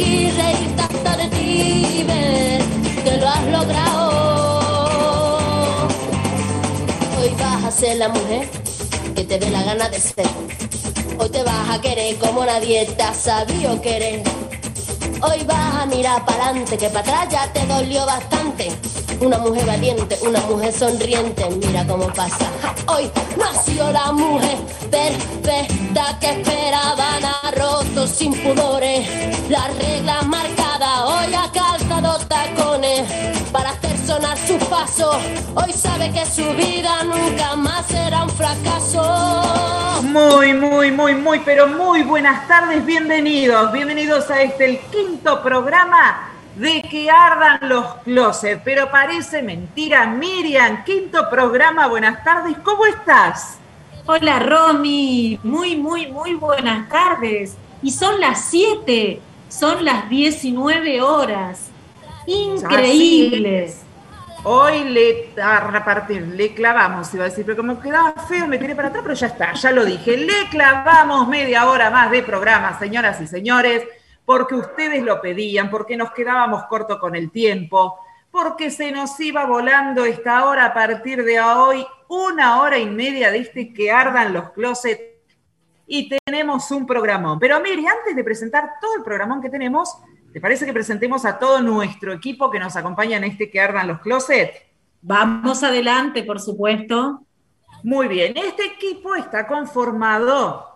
A conseguir reírte hasta de ti, que lo has logrado. Hoy vas a ser la mujer que te dé la gana de ser. Hoy te vas a querer como nadie te ha sabido querer. Hoy vas a mirar para adelante, que para atrás ya te dolió bastante. Una mujer valiente, una mujer sonriente, mira cómo pasa. Hoy nació la mujer perfecta que esperaban a rotos sin pudores. La regla marcada, hoy ha calzado tacones para hacer sonar su paso. Hoy sabe que su vida nunca más será un fracaso. Muy, muy, muy, muy, pero muy buenas tardes, bienvenidos, bienvenidos a este, el quinto programa de que ardan los closets, pero parece mentira, Miriam, quinto programa, buenas tardes, ¿cómo estás? Hola Romy, muy, muy, muy buenas tardes. Y son las 7, son las 19 horas. Increíbles. Hoy le a repartir, le clavamos, iba a decir, pero como quedaba feo, me tiré para atrás, pero ya está, ya lo dije. Le clavamos media hora más de programa, señoras y señores, porque ustedes lo pedían, porque nos quedábamos corto con el tiempo, porque se nos iba volando esta hora a partir de hoy, una hora y media de este que ardan los closets y tenemos un programón. Pero Miri, antes de presentar todo el programón que tenemos, ¿te parece que presentemos a todo nuestro equipo que nos acompaña en este que ardan los closets? Vamos adelante, por supuesto. Muy bien, este equipo está conformado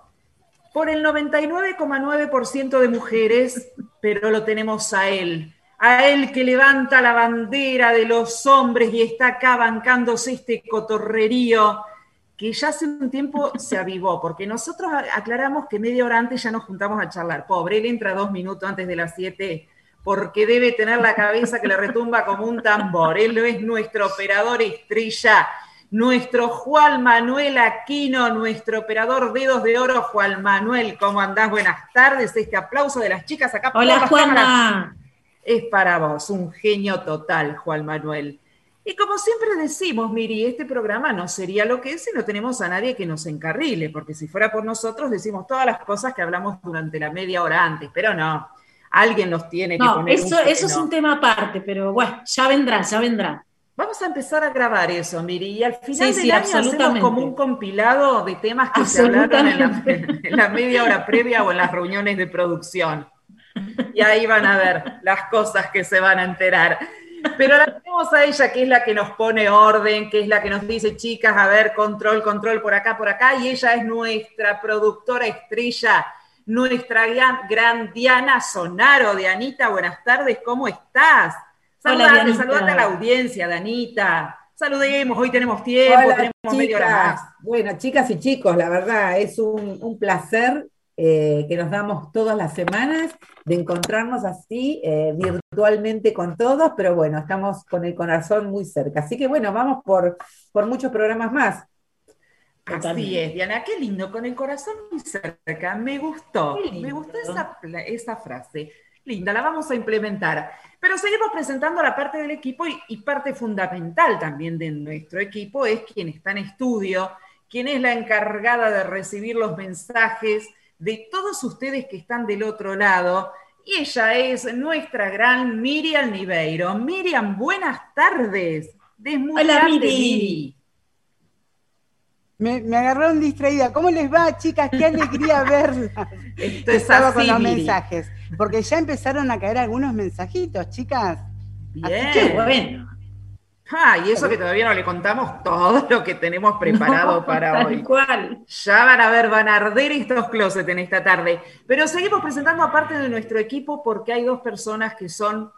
por el 99,9% de mujeres, pero lo tenemos a él, a él que levanta la bandera de los hombres y está acá bancándose este cotorrerío que ya hace un tiempo se avivó, porque nosotros aclaramos que media hora antes ya nos juntamos a charlar. Pobre, él entra dos minutos antes de las siete porque debe tener la cabeza que le retumba como un tambor. Él es nuestro operador estrella, nuestro Juan Manuel Aquino, nuestro operador dedos de oro, Juan Manuel. ¿Cómo andás? Buenas tardes. Este aplauso de las chicas acá. por Hola Juana. Es para vos, un genio total, Juan Manuel. Y como siempre decimos, Miri, este programa no sería lo que es si no tenemos a nadie que nos encarrile, porque si fuera por nosotros decimos todas las cosas que hablamos durante la media hora antes, pero no, alguien nos tiene que No, poner eso, un eso es un tema aparte, pero bueno, ya vendrá, ya vendrá. Vamos a empezar a grabar eso, Miri, y al final Sí, del sí, año hacemos como un compilado de temas que se hablaron en la, en la media hora previa o en las reuniones de producción. Y ahí van a ver las cosas que se van a enterar. Pero la tenemos a ella, que es la que nos pone orden, que es la que nos dice, chicas, a ver, control, control por acá, por acá, y ella es nuestra productora estrella, nuestra gran, gran Diana Sonaro. Dianita, buenas tardes, ¿cómo estás? Saludate, saludate a la audiencia, Danita. Saludemos, hoy tenemos tiempo, Hola, tenemos media hora chicas. más. Bueno, chicas y chicos, la verdad es un, un placer eh, que nos damos todas las semanas de encontrarnos así eh, virtualmente con todos, pero bueno, estamos con el corazón muy cerca. Así que bueno, vamos por, por muchos programas más. Así es, Diana, qué lindo, con el corazón muy cerca, me gustó, me gustó esa, esa frase. Linda, la vamos a implementar. Pero seguimos presentando la parte del equipo y, y parte fundamental también de nuestro equipo es quien está en estudio, quien es la encargada de recibir los mensajes de todos ustedes que están del otro lado. Y ella es nuestra gran Miriam Niveiro. Miriam, buenas tardes. Hola, Miri. Miri. Me, me, agarraron distraída. ¿Cómo les va, chicas? Qué alegría verlas. Esto es así, con los mensajes. Porque ya empezaron a caer algunos mensajitos, chicas. Bien. Qué bueno. Ah, y eso que todavía no le contamos todo lo que tenemos preparado para tal hoy. Cual. Ya van a ver, van a arder estos closets en esta tarde. Pero seguimos presentando a parte de nuestro equipo porque hay dos personas que son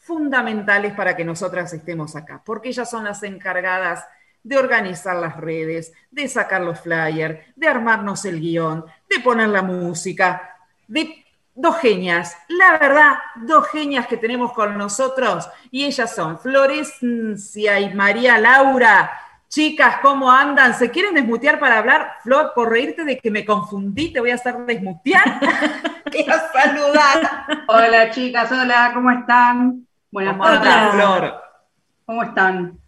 fundamentales para que nosotras estemos acá, porque ellas son las encargadas de organizar las redes, de sacar los flyers, de armarnos el guion, de poner la música, de dos genias, la verdad, dos genias que tenemos con nosotros y ellas son Florencia y María Laura. Chicas, ¿cómo andan? ¿Se quieren desmutear para hablar? Flor, por reírte de que me confundí, te voy a hacer desmutear. Quiero saludar. Hola, chicas, hola, ¿cómo están? Buenas tardes, Flor. ¿Cómo están?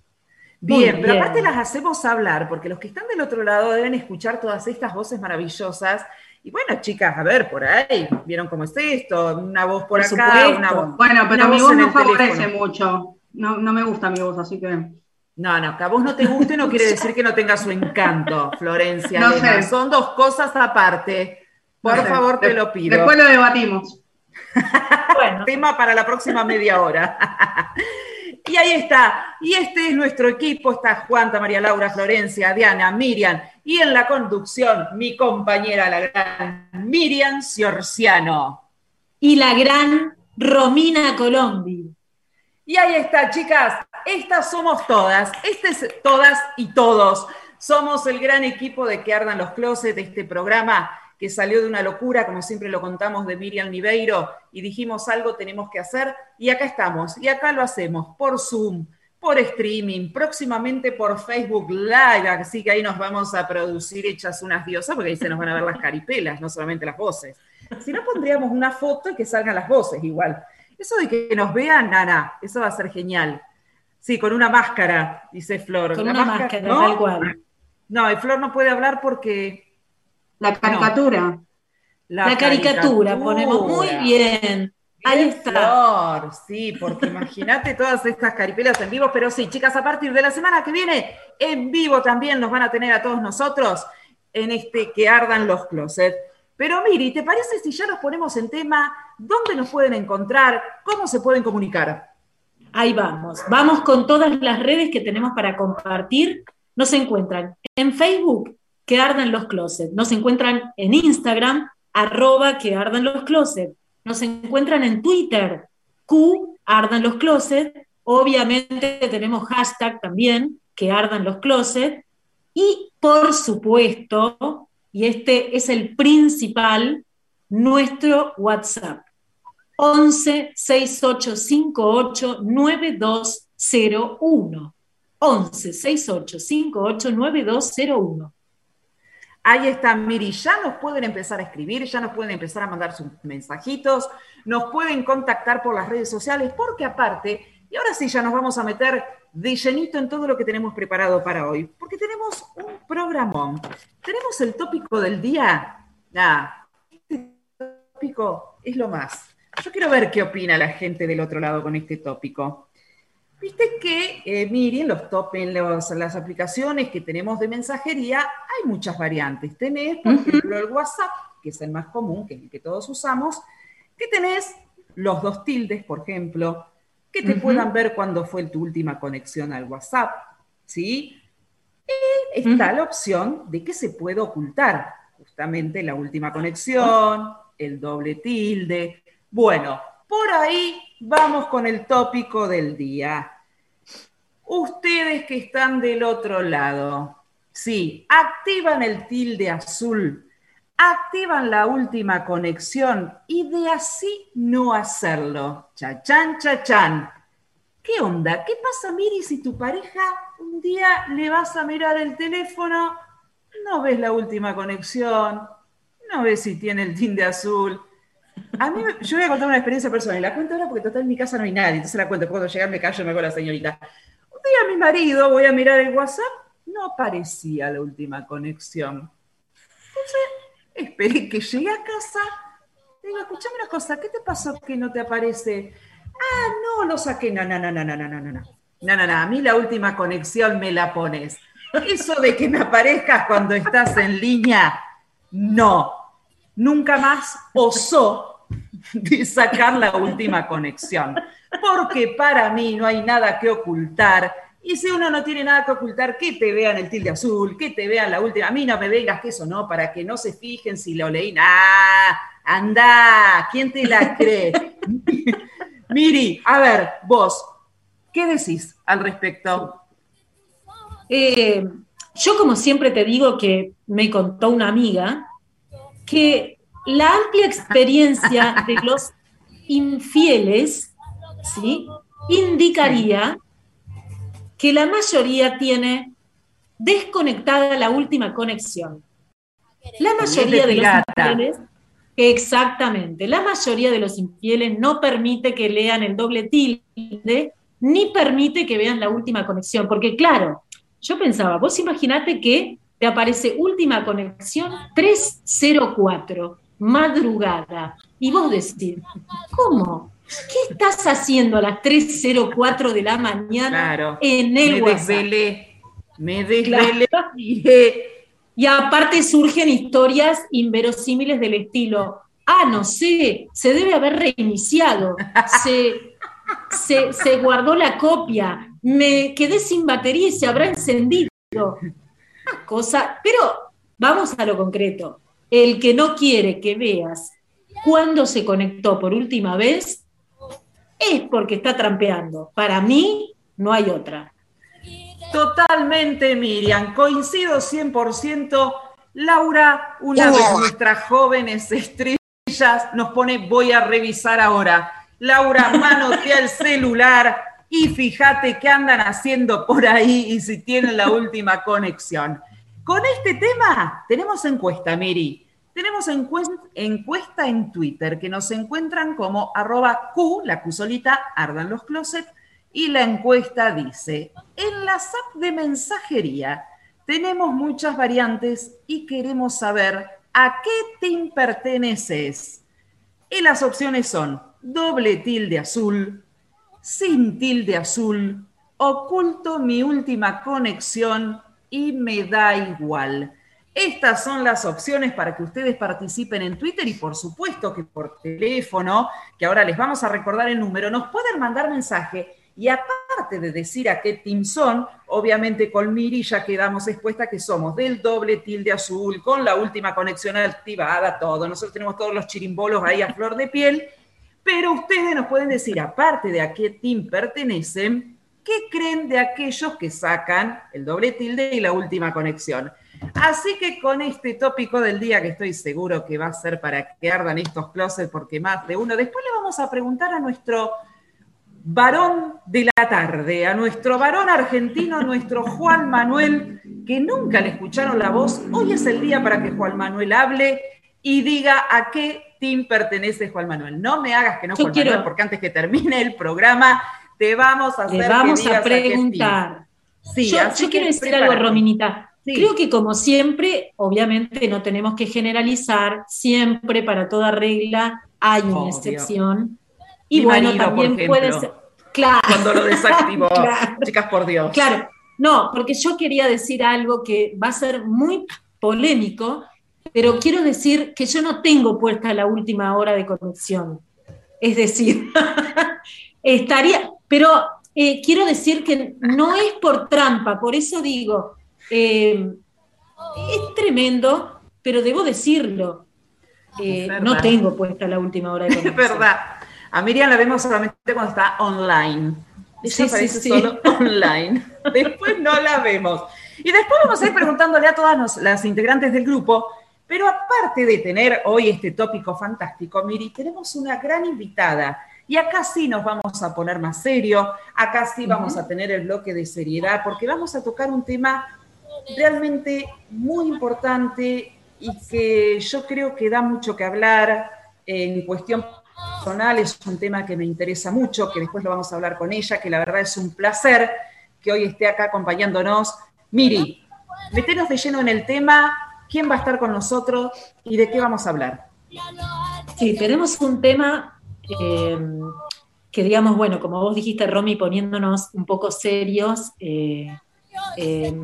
Bien, bien, pero aparte las hacemos hablar, porque los que están del otro lado deben escuchar todas estas voces maravillosas y bueno, chicas, a ver, por ahí, ¿vieron cómo es esto? Una voz por, acá, una voz. Bueno, pero mi voz no favorece mucho. No, no me gusta mi voz, así que. No, no, que a vos no te guste no quiere decir que no tenga su encanto, Florencia. No sé. Son dos cosas aparte. Por favor, te lo pido. Después lo debatimos. bueno. Tema para la próxima media hora. y ahí está. Y este es nuestro equipo. Está Juanta, María Laura, Florencia, Diana, Miriam y en la conducción mi compañera, la gran Miriam Ciorciano. Y la gran Romina Colombi. Y ahí está, chicas, estas somos todas, estas todas y todos. Somos el gran equipo de que ardan los closets de este programa que salió de una locura, como siempre lo contamos, de Miriam Niveiro, y dijimos algo tenemos que hacer, y acá estamos, y acá lo hacemos, por Zoom, por streaming, próximamente por Facebook Live, así que ahí nos vamos a producir hechas unas diosas, porque ahí se nos van a ver las caripelas, no solamente las voces. Si no, pondríamos una foto y que salgan las voces igual. Eso de que nos vean, nada, eso va a ser genial. Sí, con una máscara, dice Flor. Con una máscara, ¿no? tal cual. No, Flor no puede hablar porque... La caricatura. La, caricatura, ponemos muy bien. Ahí está. sí, porque imagínate todas estas caripelas en vivo, pero sí, chicas, a partir de la semana que viene, en vivo también nos van a tener a todos nosotros en este que ardan los closets. Pero Miri, ¿te parece si ya nos ponemos en tema? ¿Dónde nos pueden encontrar? ¿Cómo se pueden comunicar? Ahí vamos. Vamos con todas las redes que tenemos para compartir. Nos encuentran en Facebook, que ardan los closets. Nos encuentran en Instagram, arroba que ardan los closets nos encuentran en Twitter, Q, ardan los closets. Obviamente tenemos hashtag también, que ardan los closets. Y por supuesto, y este es el principal, nuestro WhatsApp. 11 6858 9201. 11 6858 9201. Ahí está, Miri, ya nos pueden empezar a escribir, ya nos pueden empezar a mandar sus mensajitos, nos pueden contactar por las redes sociales, porque aparte, y ahora sí ya nos vamos a meter de llenito en todo lo que tenemos preparado para hoy, porque tenemos un programón. Tenemos el tópico del día. Ah, este tópico es lo más. Yo quiero ver qué opina la gente del otro lado con este tópico. Viste que, eh, miren, los top, en las aplicaciones que tenemos de mensajería hay muchas variantes. Tenés, por ejemplo, el WhatsApp, que es el más común, que es el que todos usamos, que tenés los dos tildes, por ejemplo, que te puedan ver cuando fue tu última conexión al WhatsApp, ¿sí? Y está la opción de que se puede ocultar justamente la última conexión, el doble tilde. Bueno, por ahí vamos con el tópico del día. Ustedes que están del otro lado, sí, activan el tilde azul, activan la última conexión y de así no hacerlo. Chachán, chachán. ¿Qué onda? ¿Qué pasa, Miri, si tu pareja un día le vas a mirar el teléfono, no ves la última conexión, no ves si tiene el tilde azul? A mí, yo voy a contar una experiencia personal. La cuento ahora porque total en mi casa no hay nadie. Entonces la cuento. Cuando llegar me callo y me hago la señorita. Día mi marido, voy a mirar el WhatsApp, no aparecía la última conexión. Entonces esperé que llegue a casa. Digo, escuchame una cosa, ¿qué te pasó que no te aparece? Ah, no, lo saqué. No, no, no, no, no, no, no, no. No, no, no, a mí la última conexión me la pones. Eso de que me aparezcas cuando estás en línea, no. Nunca más osó de sacar la última conexión. Porque para mí no hay nada que ocultar. Y si uno no tiene nada que ocultar, que te vean el tilde azul, que te vean la última. A mí no me vengas que eso no, para que no se fijen si lo leí. ¡Ah! ¡Anda! ¿Quién te la cree? Miri, a ver, vos, ¿qué decís al respecto? Eh, yo como siempre te digo que me contó una amiga que la amplia experiencia de los infieles ¿sí? indicaría que la mayoría tiene desconectada la última conexión. La mayoría de los infieles, exactamente, la mayoría de los infieles no permite que lean el doble tilde ni permite que vean la última conexión, porque claro, yo pensaba, vos imaginate que te aparece última conexión 304, madrugada, y vos decís, ¿cómo? ¿Qué estás haciendo a las 3.04 de la mañana en el me WhatsApp? Desvelé, me desvelé. Y aparte surgen historias inverosímiles del estilo, ah, no sé, se debe haber reiniciado, se, se, se guardó la copia, me quedé sin batería y se habrá encendido. Cosa, pero vamos a lo concreto. El que no quiere que veas cuándo se conectó por última vez es porque está trampeando. Para mí no hay otra. Totalmente, Miriam. Coincido 100%. Laura, una de nuestras jóvenes estrellas, nos pone voy a revisar ahora. Laura, manotea el celular y fíjate qué andan haciendo por ahí y si tienen la última conexión. Con este tema tenemos encuesta, Miri. Tenemos encuesta en Twitter que nos encuentran como arroba Q, la Q solita, ardan los closets, y la encuesta dice, en la app de mensajería tenemos muchas variantes y queremos saber a qué team perteneces. Y las opciones son doble tilde azul, sin tilde azul, oculto mi última conexión y me da igual. Estas son las opciones para que ustedes participen en Twitter y por supuesto que por teléfono, que ahora les vamos a recordar el número, nos pueden mandar mensaje y aparte de decir a qué team son, obviamente con Miri ya quedamos expuesta que somos del doble tilde azul, con la última conexión activada, todo. Nosotros tenemos todos los chirimbolos ahí a flor de piel, pero ustedes nos pueden decir, aparte de a qué team pertenecen, qué creen de aquellos que sacan el doble tilde y la última conexión. Así que con este tópico del día, que estoy seguro que va a ser para que ardan estos closets, porque más de uno, después le vamos a preguntar a nuestro varón de la tarde, a nuestro varón argentino, a nuestro Juan Manuel, que nunca le escucharon la voz. Hoy es el día para que Juan Manuel hable y diga a qué team pertenece Juan Manuel. No me hagas que no, Yo Juan quiero- Manuel, porque antes que termine el programa, te vamos a hacer Le vamos a preguntar. Sí, yo, quiero decir prepárate. algo, Rominita. Sí. Creo que como siempre, obviamente no tenemos que generalizar, siempre para toda regla hay una Obvio. excepción. Y Mi bueno, marido, también puede ser. Claro. Cuando lo desactivó. Claro. Chicas, por Dios. Claro, no, porque yo quería decir algo que va a ser muy polémico, pero quiero decir que yo no tengo puesta la última hora de conexión. Es decir, estaría, pero eh, quiero decir que no es por trampa, por eso digo, eh, es tremendo, pero debo decirlo. eh, Es no tengo puesta la última hora de Es conexión. verdad. A Miriam la vemos solamente cuando está online. Ella Sí, sí, aparece sí. solo online. Después no la vemos. Y después vamos a ir preguntándole a todas nos- las integrantes del grupo. Pero aparte de tener hoy este tópico fantástico, Miri, tenemos una gran invitada. Y acá sí nos vamos a poner más serio, acá sí vamos a tener el bloque de seriedad, porque vamos a tocar un tema realmente muy importante y que yo creo que da mucho que hablar en cuestión personal, es un tema que me interesa mucho, que después lo vamos a hablar con ella, que la verdad es un placer que hoy esté acá acompañándonos. Miri, meteros de lleno en el tema, quién va a estar con nosotros y de qué vamos a hablar. Sí, tenemos un tema que digamos, bueno, como vos dijiste, Romy, poniéndonos un poco serios, eh, eh,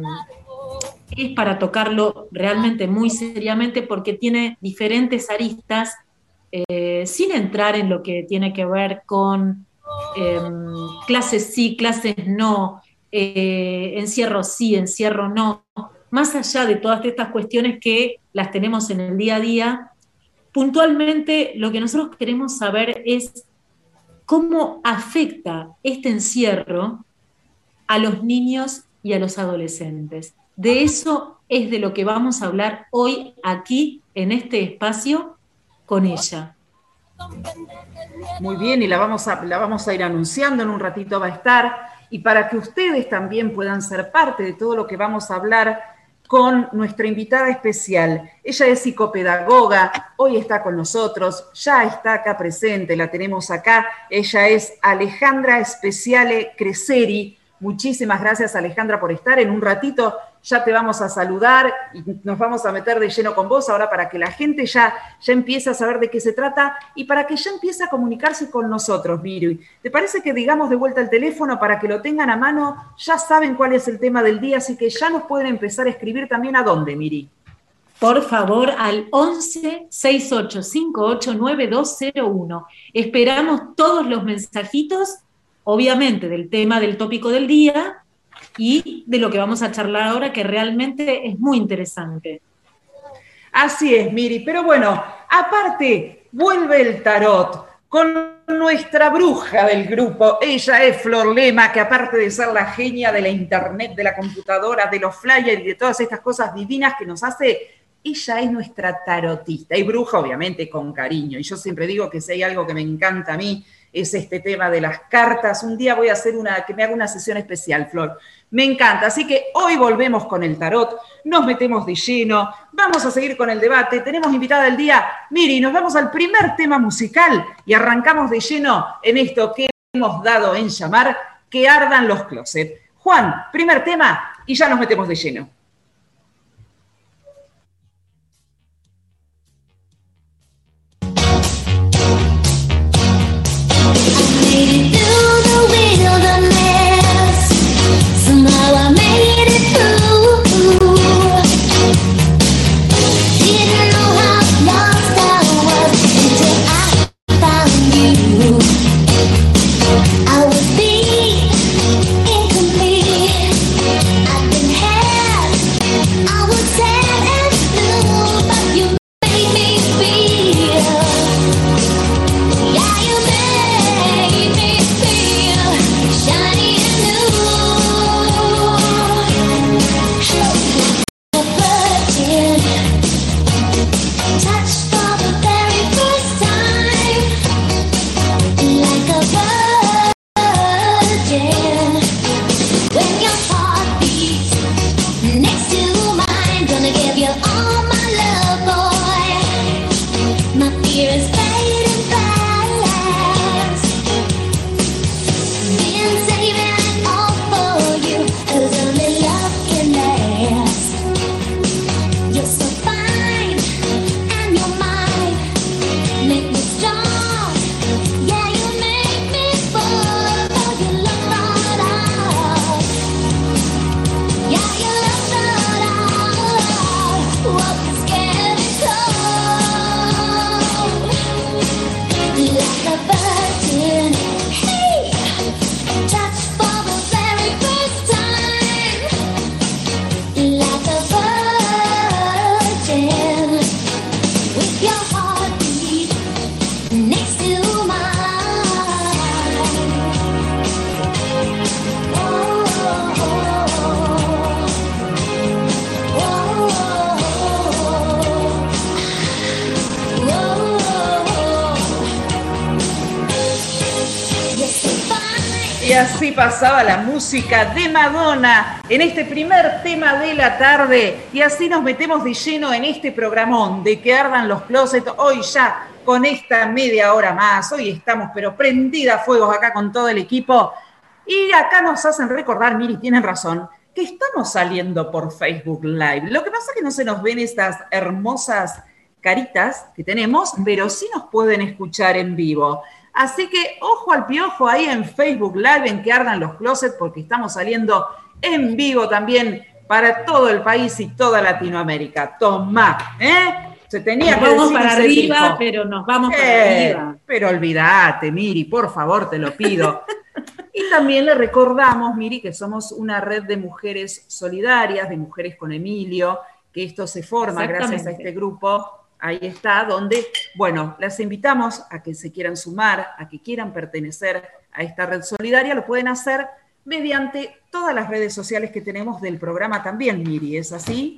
es para tocarlo realmente muy seriamente porque tiene diferentes aristas, eh, sin entrar en lo que tiene que ver con clases sí, clases no, encierro sí, encierro no, más allá de todas estas cuestiones que las tenemos en el día a día, puntualmente lo que nosotros queremos saber es cómo afecta este encierro a los niños y a los adolescentes. De eso es de lo que vamos a hablar hoy aquí en este espacio con ella. Muy bien, y la vamos, a, la vamos a ir anunciando, en un ratito va a estar, y para que ustedes también puedan ser parte de todo lo que vamos a hablar con nuestra invitada especial. Ella es psicopedagoga, hoy está con nosotros, ya está acá presente, la tenemos acá. Ella es Alejandra Speciale Creseri. Muchísimas gracias Alejandra por estar. En un ratito ya te vamos a saludar y nos vamos a meter de lleno con vos ahora para que la gente ya, ya empiece a saber de qué se trata y para que ya empiece a comunicarse con nosotros, Miri. ¿Te parece que digamos de vuelta el teléfono para que lo tengan a mano? Ya saben cuál es el tema del día, así que ya nos pueden empezar a escribir también a dónde, Miri. Por favor, al 11 6858 9201. Esperamos todos los mensajitos, obviamente, del tema del tópico del día, y de lo que vamos a charlar ahora, que realmente es muy interesante. Así es, Miri. Pero bueno, aparte, vuelve el tarot con nuestra bruja del grupo. Ella es Flor Lema, que aparte de ser la genia de la internet, de la computadora, de los flyers y de todas estas cosas divinas que nos hace, ella es nuestra tarotista y bruja, obviamente, con cariño. Y yo siempre digo que si hay algo que me encanta a mí, es este tema de las cartas. Un día voy a hacer una, que me haga una sesión especial, Flor. Me encanta. Así que hoy volvemos con el tarot, nos metemos de lleno, vamos a seguir con el debate. Tenemos invitada del día, Miri, nos vamos al primer tema musical y arrancamos de lleno en esto que hemos dado en llamar que ardan los closets. Juan, primer tema y ya nos metemos de lleno. De Madonna en este primer tema de la tarde y así nos metemos de lleno en este programón de que ardan los closets hoy ya con esta media hora más. Hoy estamos pero prendida fuegos acá con todo el equipo y acá nos hacen recordar, Miri, tienen razón, que estamos saliendo por Facebook Live. Lo que pasa es que no se nos ven estas hermosas caritas que tenemos, pero sí nos pueden escuchar en vivo. Así que ojo al piojo ahí en Facebook Live, en que ardan los closets, porque estamos saliendo en vivo también para todo el país y toda Latinoamérica. Toma, ¿eh? Se tenía nos vamos para arriba, pero nos vamos para eh, arriba. Pero olvídate, Miri, por favor, te lo pido. y también le recordamos, Miri, que somos una red de mujeres solidarias, de mujeres con Emilio, que esto se forma gracias a este grupo. Ahí está, donde, bueno, las invitamos a que se quieran sumar, a que quieran pertenecer a esta red solidaria, lo pueden hacer mediante todas las redes sociales que tenemos del programa también, Miri, ¿es así?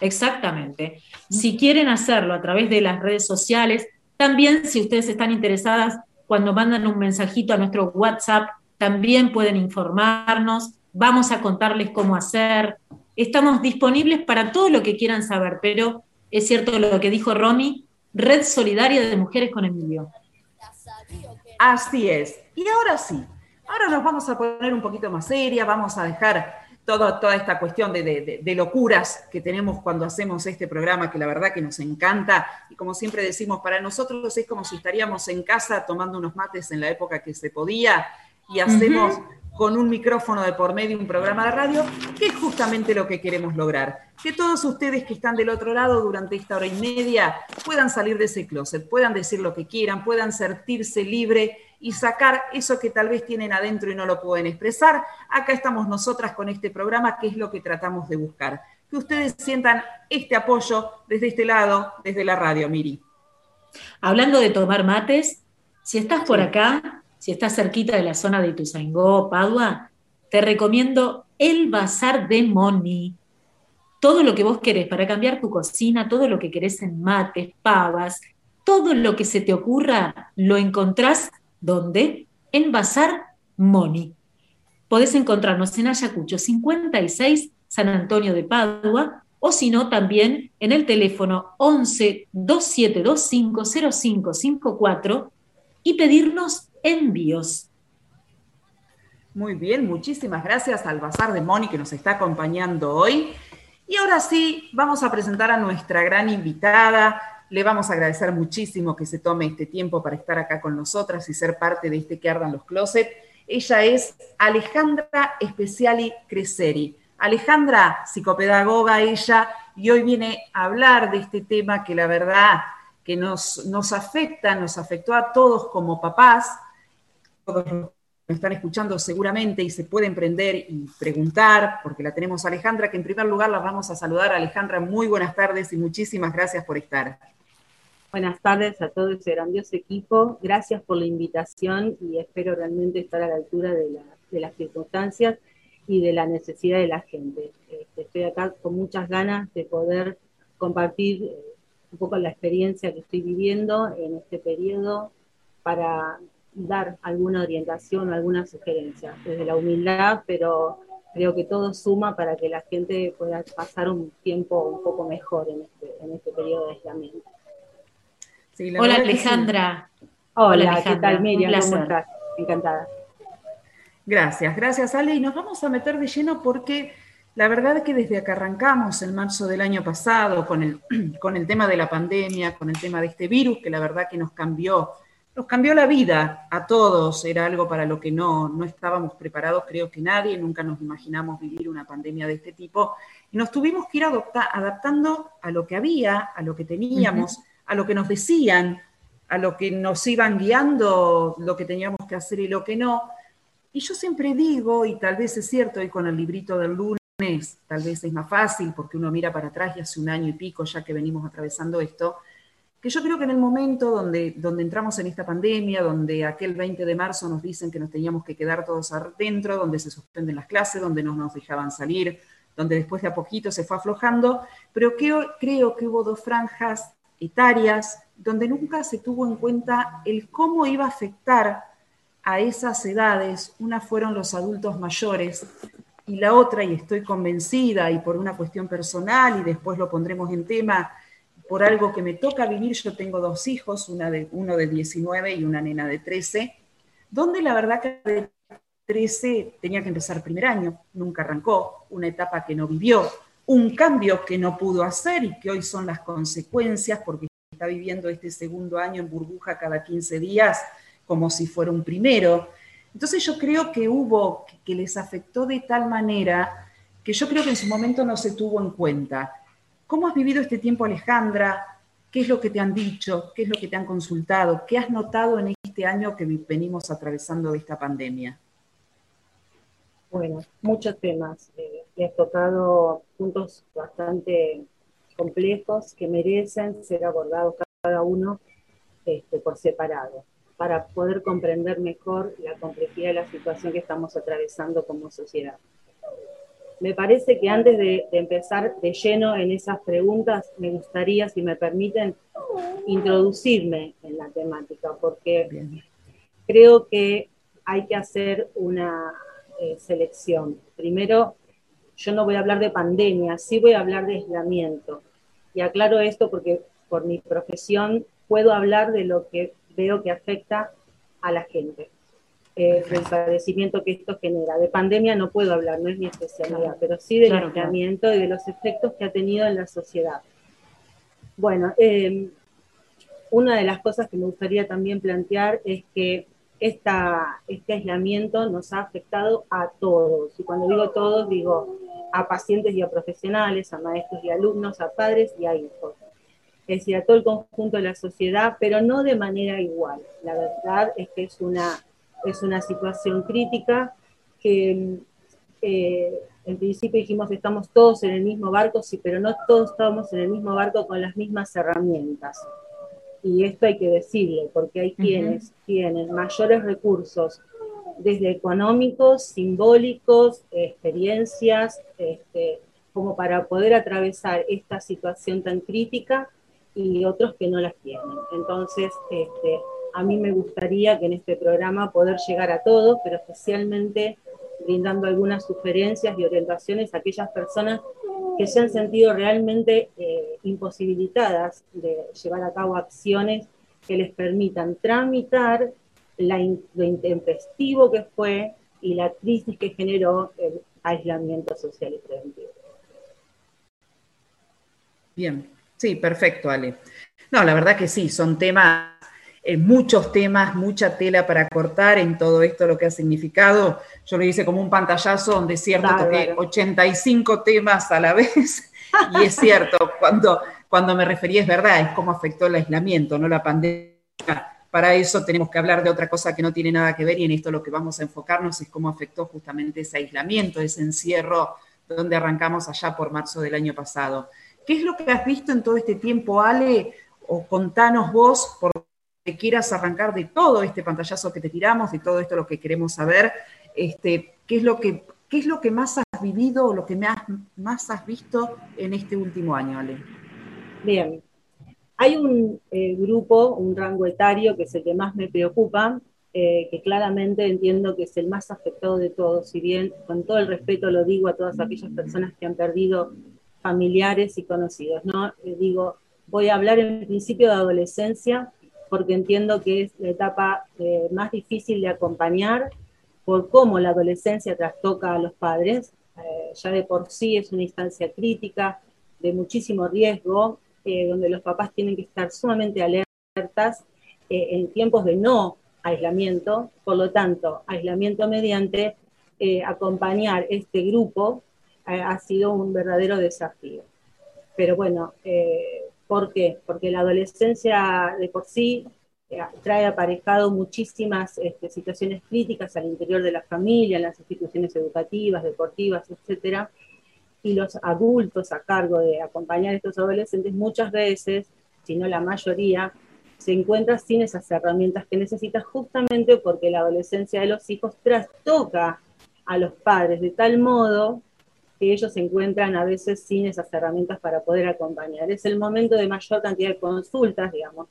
Exactamente. Si quieren hacerlo a través de las redes sociales, también si ustedes están interesadas, cuando mandan un mensajito a nuestro WhatsApp, también pueden informarnos, vamos a contarles cómo hacer. Estamos disponibles para todo lo que quieran saber, pero es cierto lo que dijo Romy, Red Solidaria de Mujeres con Emilio. Así es. Y ahora sí, ahora nos vamos a poner un poquito más seria, vamos a dejar toda esta cuestión de, locuras que tenemos cuando hacemos este programa, que la verdad que nos encanta, y como siempre decimos, para nosotros es como si estaríamos en casa tomando unos mates en la época que se podía, y hacemos con un micrófono de por medio un programa de radio, que es justamente lo que queremos lograr. Que todos ustedes que están del otro lado durante esta hora y media puedan salir de ese closet, puedan decir lo que quieran, puedan sentirse libre y sacar eso que tal vez tienen adentro y no lo pueden expresar. Acá estamos nosotras con este programa, que es lo que tratamos de buscar. Que ustedes sientan este apoyo desde este lado, desde la radio, Miri. Hablando de tomar mates, si estás por acá, si estás cerquita de la zona de Tuzangó, Padua, te recomiendo el Bazar de Moni. Todo lo que vos querés para cambiar tu cocina, todo lo que querés en mates, pavas, todo lo que se te ocurra, lo encontrás ¿Dónde? En Bazar Moni. Podés encontrarnos en Ayacucho 56, San Antonio de Padua, o si no, también en el teléfono 11 2725 0554 y pedirnos envíos. Muy bien, muchísimas gracias al Bazar de Moni que nos está acompañando hoy. Y ahora sí, vamos a presentar a nuestra gran invitada, le vamos a agradecer muchísimo que se tome este tiempo para estar acá con nosotras y ser parte de este que ardan los closets. Ella es Alejandra Speciali Creseri. Alejandra, psicopedagoga ella, y hoy viene a hablar de este tema que la verdad que nos, nos afecta, nos afectó a todos como papás, todos los están escuchando seguramente y se pueden prender y preguntar, porque la tenemos Alejandra, que en primer lugar la vamos a saludar. Alejandra, muy buenas tardes y muchísimas gracias por estar. Buenas tardes a todo ese grandioso equipo. Gracias por la invitación y espero realmente estar a la altura de, las circunstancias y de la necesidad de la gente. Este, estoy acá con muchas ganas de poder compartir eh, un poco la experiencia que estoy viviendo en este periodo para dar alguna orientación, alguna sugerencia, desde la humildad, pero creo que todo suma para que la gente pueda pasar un tiempo un poco mejor en este, en este periodo de aislamiento. Hola Alejandra. Hola, ¿qué tal Miriam? ¿Cómo estás? Encantada. Gracias, gracias Ale. Y nos vamos a meter de lleno porque la verdad es que desde que arrancamos en marzo del año pasado con el, con el tema de la pandemia, con el tema de este virus, que la verdad que nos cambió, nos cambió la vida a todos, era algo para lo que no, no estábamos preparados, creo que nadie, nunca nos imaginamos vivir una pandemia de este tipo, y nos tuvimos que ir adaptando a lo que había, a lo que teníamos a lo que nos decían, a lo que nos iban guiando, lo que teníamos que hacer y lo que no. Y yo siempre digo, y tal vez es cierto, y con el librito del lunes, tal vez es más fácil porque uno mira para atrás y hace un año y pico ya que venimos atravesando esto, que yo creo que en el momento donde, donde entramos en esta pandemia, donde aquel 20 de marzo nos dicen que nos teníamos que quedar todos adentro, donde se suspenden las clases, donde no nos dejaban salir, donde después de a poquito se fue aflojando, pero creo, creo que hubo dos franjas etarias, donde nunca se tuvo en cuenta el cómo iba a afectar a esas edades. Una fueron los adultos mayores y la otra, y estoy convencida, y por una cuestión personal, y después lo pondremos en tema, por algo que me toca vivir, yo tengo dos hijos, una de, uno de 19 y una nena de 13, donde la verdad que de 13 tenía que empezar primer año, nunca arrancó, una etapa que no vivió, un cambio que no pudo hacer y que hoy son las consecuencias porque está viviendo este segundo año en burbuja cada 15 días como si fuera un primero. Entonces yo creo que hubo, que les afectó de tal manera que yo creo que en su momento no se tuvo en cuenta. ¿Cómo has vivido este tiempo, Alejandra? ¿Qué es lo que te han dicho? ¿Qué es lo que te han consultado? ¿Qué has notado en este año que venimos atravesando esta pandemia? Bueno, muchos temas. Eh, he tocado puntos bastante complejos que merecen ser abordados cada uno este, por separado para poder comprender mejor la complejidad de la situación que estamos atravesando como sociedad. Me parece que antes de, empezar de lleno en esas preguntas, me gustaría, si me permiten, introducirme en la temática, porque creo que hay que hacer una eh, selección. Primero, yo no voy a hablar de pandemia, sí voy a hablar de aislamiento. Y aclaro esto porque por mi profesión puedo hablar de lo que veo que afecta a la gente, eh, del padecimiento que esto genera. De pandemia no puedo hablar, no es mi especialidad, pero sí del aislamiento y de los efectos que ha tenido en la sociedad. Bueno, em, una de las cosas que me gustaría también plantear es que esta, este aislamiento nos ha afectado a todos. Y cuando digo todos, digo a pacientes y a profesionales, a maestros y alumnos, a padres y a hijos es decir, a todo el conjunto de la sociedad, pero no de manera igual. La verdad es que es una, es una situación crítica que eh, en principio dijimos estamos todos en el mismo barco, sí, pero no todos estamos en el mismo barco con las mismas herramientas. Y esto hay que decirlo, porque hay quienes tienen mayores recursos, desde económicos, simbólicos, experiencias, este, como para poder atravesar esta situación tan crítica y otros que no las tienen. Entonces, este, a mí me gustaría que en este programa poder llegar a todos, pero especialmente brindando algunas sugerencias y orientaciones a aquellas personas que se han sentido realmente eh, imposibilitadas de llevar a cabo acciones que les permitan tramitar la, lo intempestivo que fue y la crisis que generó el aislamiento social y preventivo. Bien, Sí, perfecto, Ale. No, la verdad que sí, son temas, eh, muchos temas, mucha tela para cortar en todo esto lo que ha significado. Yo lo hice como un pantallazo donde es cierto que 85 temas a la vez, y es cierto, cuando, cuando me refería es verdad, es cómo afectó el aislamiento, no la pandemia. Para eso tenemos que hablar de otra cosa que no tiene nada que ver y en esto lo que vamos a enfocarnos es cómo afectó justamente ese aislamiento, ese encierro donde arrancamos allá por marzo del año pasado. ¿Qué es lo que has visto en todo este tiempo, Ale? O contanos vos, por que quieras arrancar de todo este pantallazo que te tiramos, de todo esto lo que queremos saber, este, ¿qué, es lo que, ¿qué es lo que más has vivido o lo que más, más has visto en este último año, Ale? Bien, hay un eh, grupo, un rango etario que es el que más me preocupa, eh, que claramente entiendo que es el más afectado de todos, si bien con todo el respeto lo digo a todas aquellas personas que han perdido familiares y conocidos. ¿no? Eh, digo, voy a hablar en principio de adolescencia porque entiendo que es la etapa eh, más difícil de acompañar por cómo la adolescencia trastoca a los padres. Eh, ya de por sí es una instancia crítica, de muchísimo riesgo, donde los papás tienen que estar sumamente alertas en tiempos de no aislamiento, por lo tanto, aislamiento mediante acompañar este grupo ha sido un verdadero desafío. Pero bueno, eh, ¿por qué? Porque la adolescencia de por sí eh, trae aparejado muchísimas este, situaciones críticas al interior de la familia, en las instituciones educativas, deportivas, etcétera, y los adultos a cargo de acompañar a estos adolescentes muchas veces, si no la mayoría, se encuentran sin esas herramientas que necesitan justamente porque la adolescencia de los hijos trastoca a los padres de tal modo que ellos encuentran a veces sin esas herramientas para poder acompañar. Es el momento de mayor cantidad de consultas, digamos.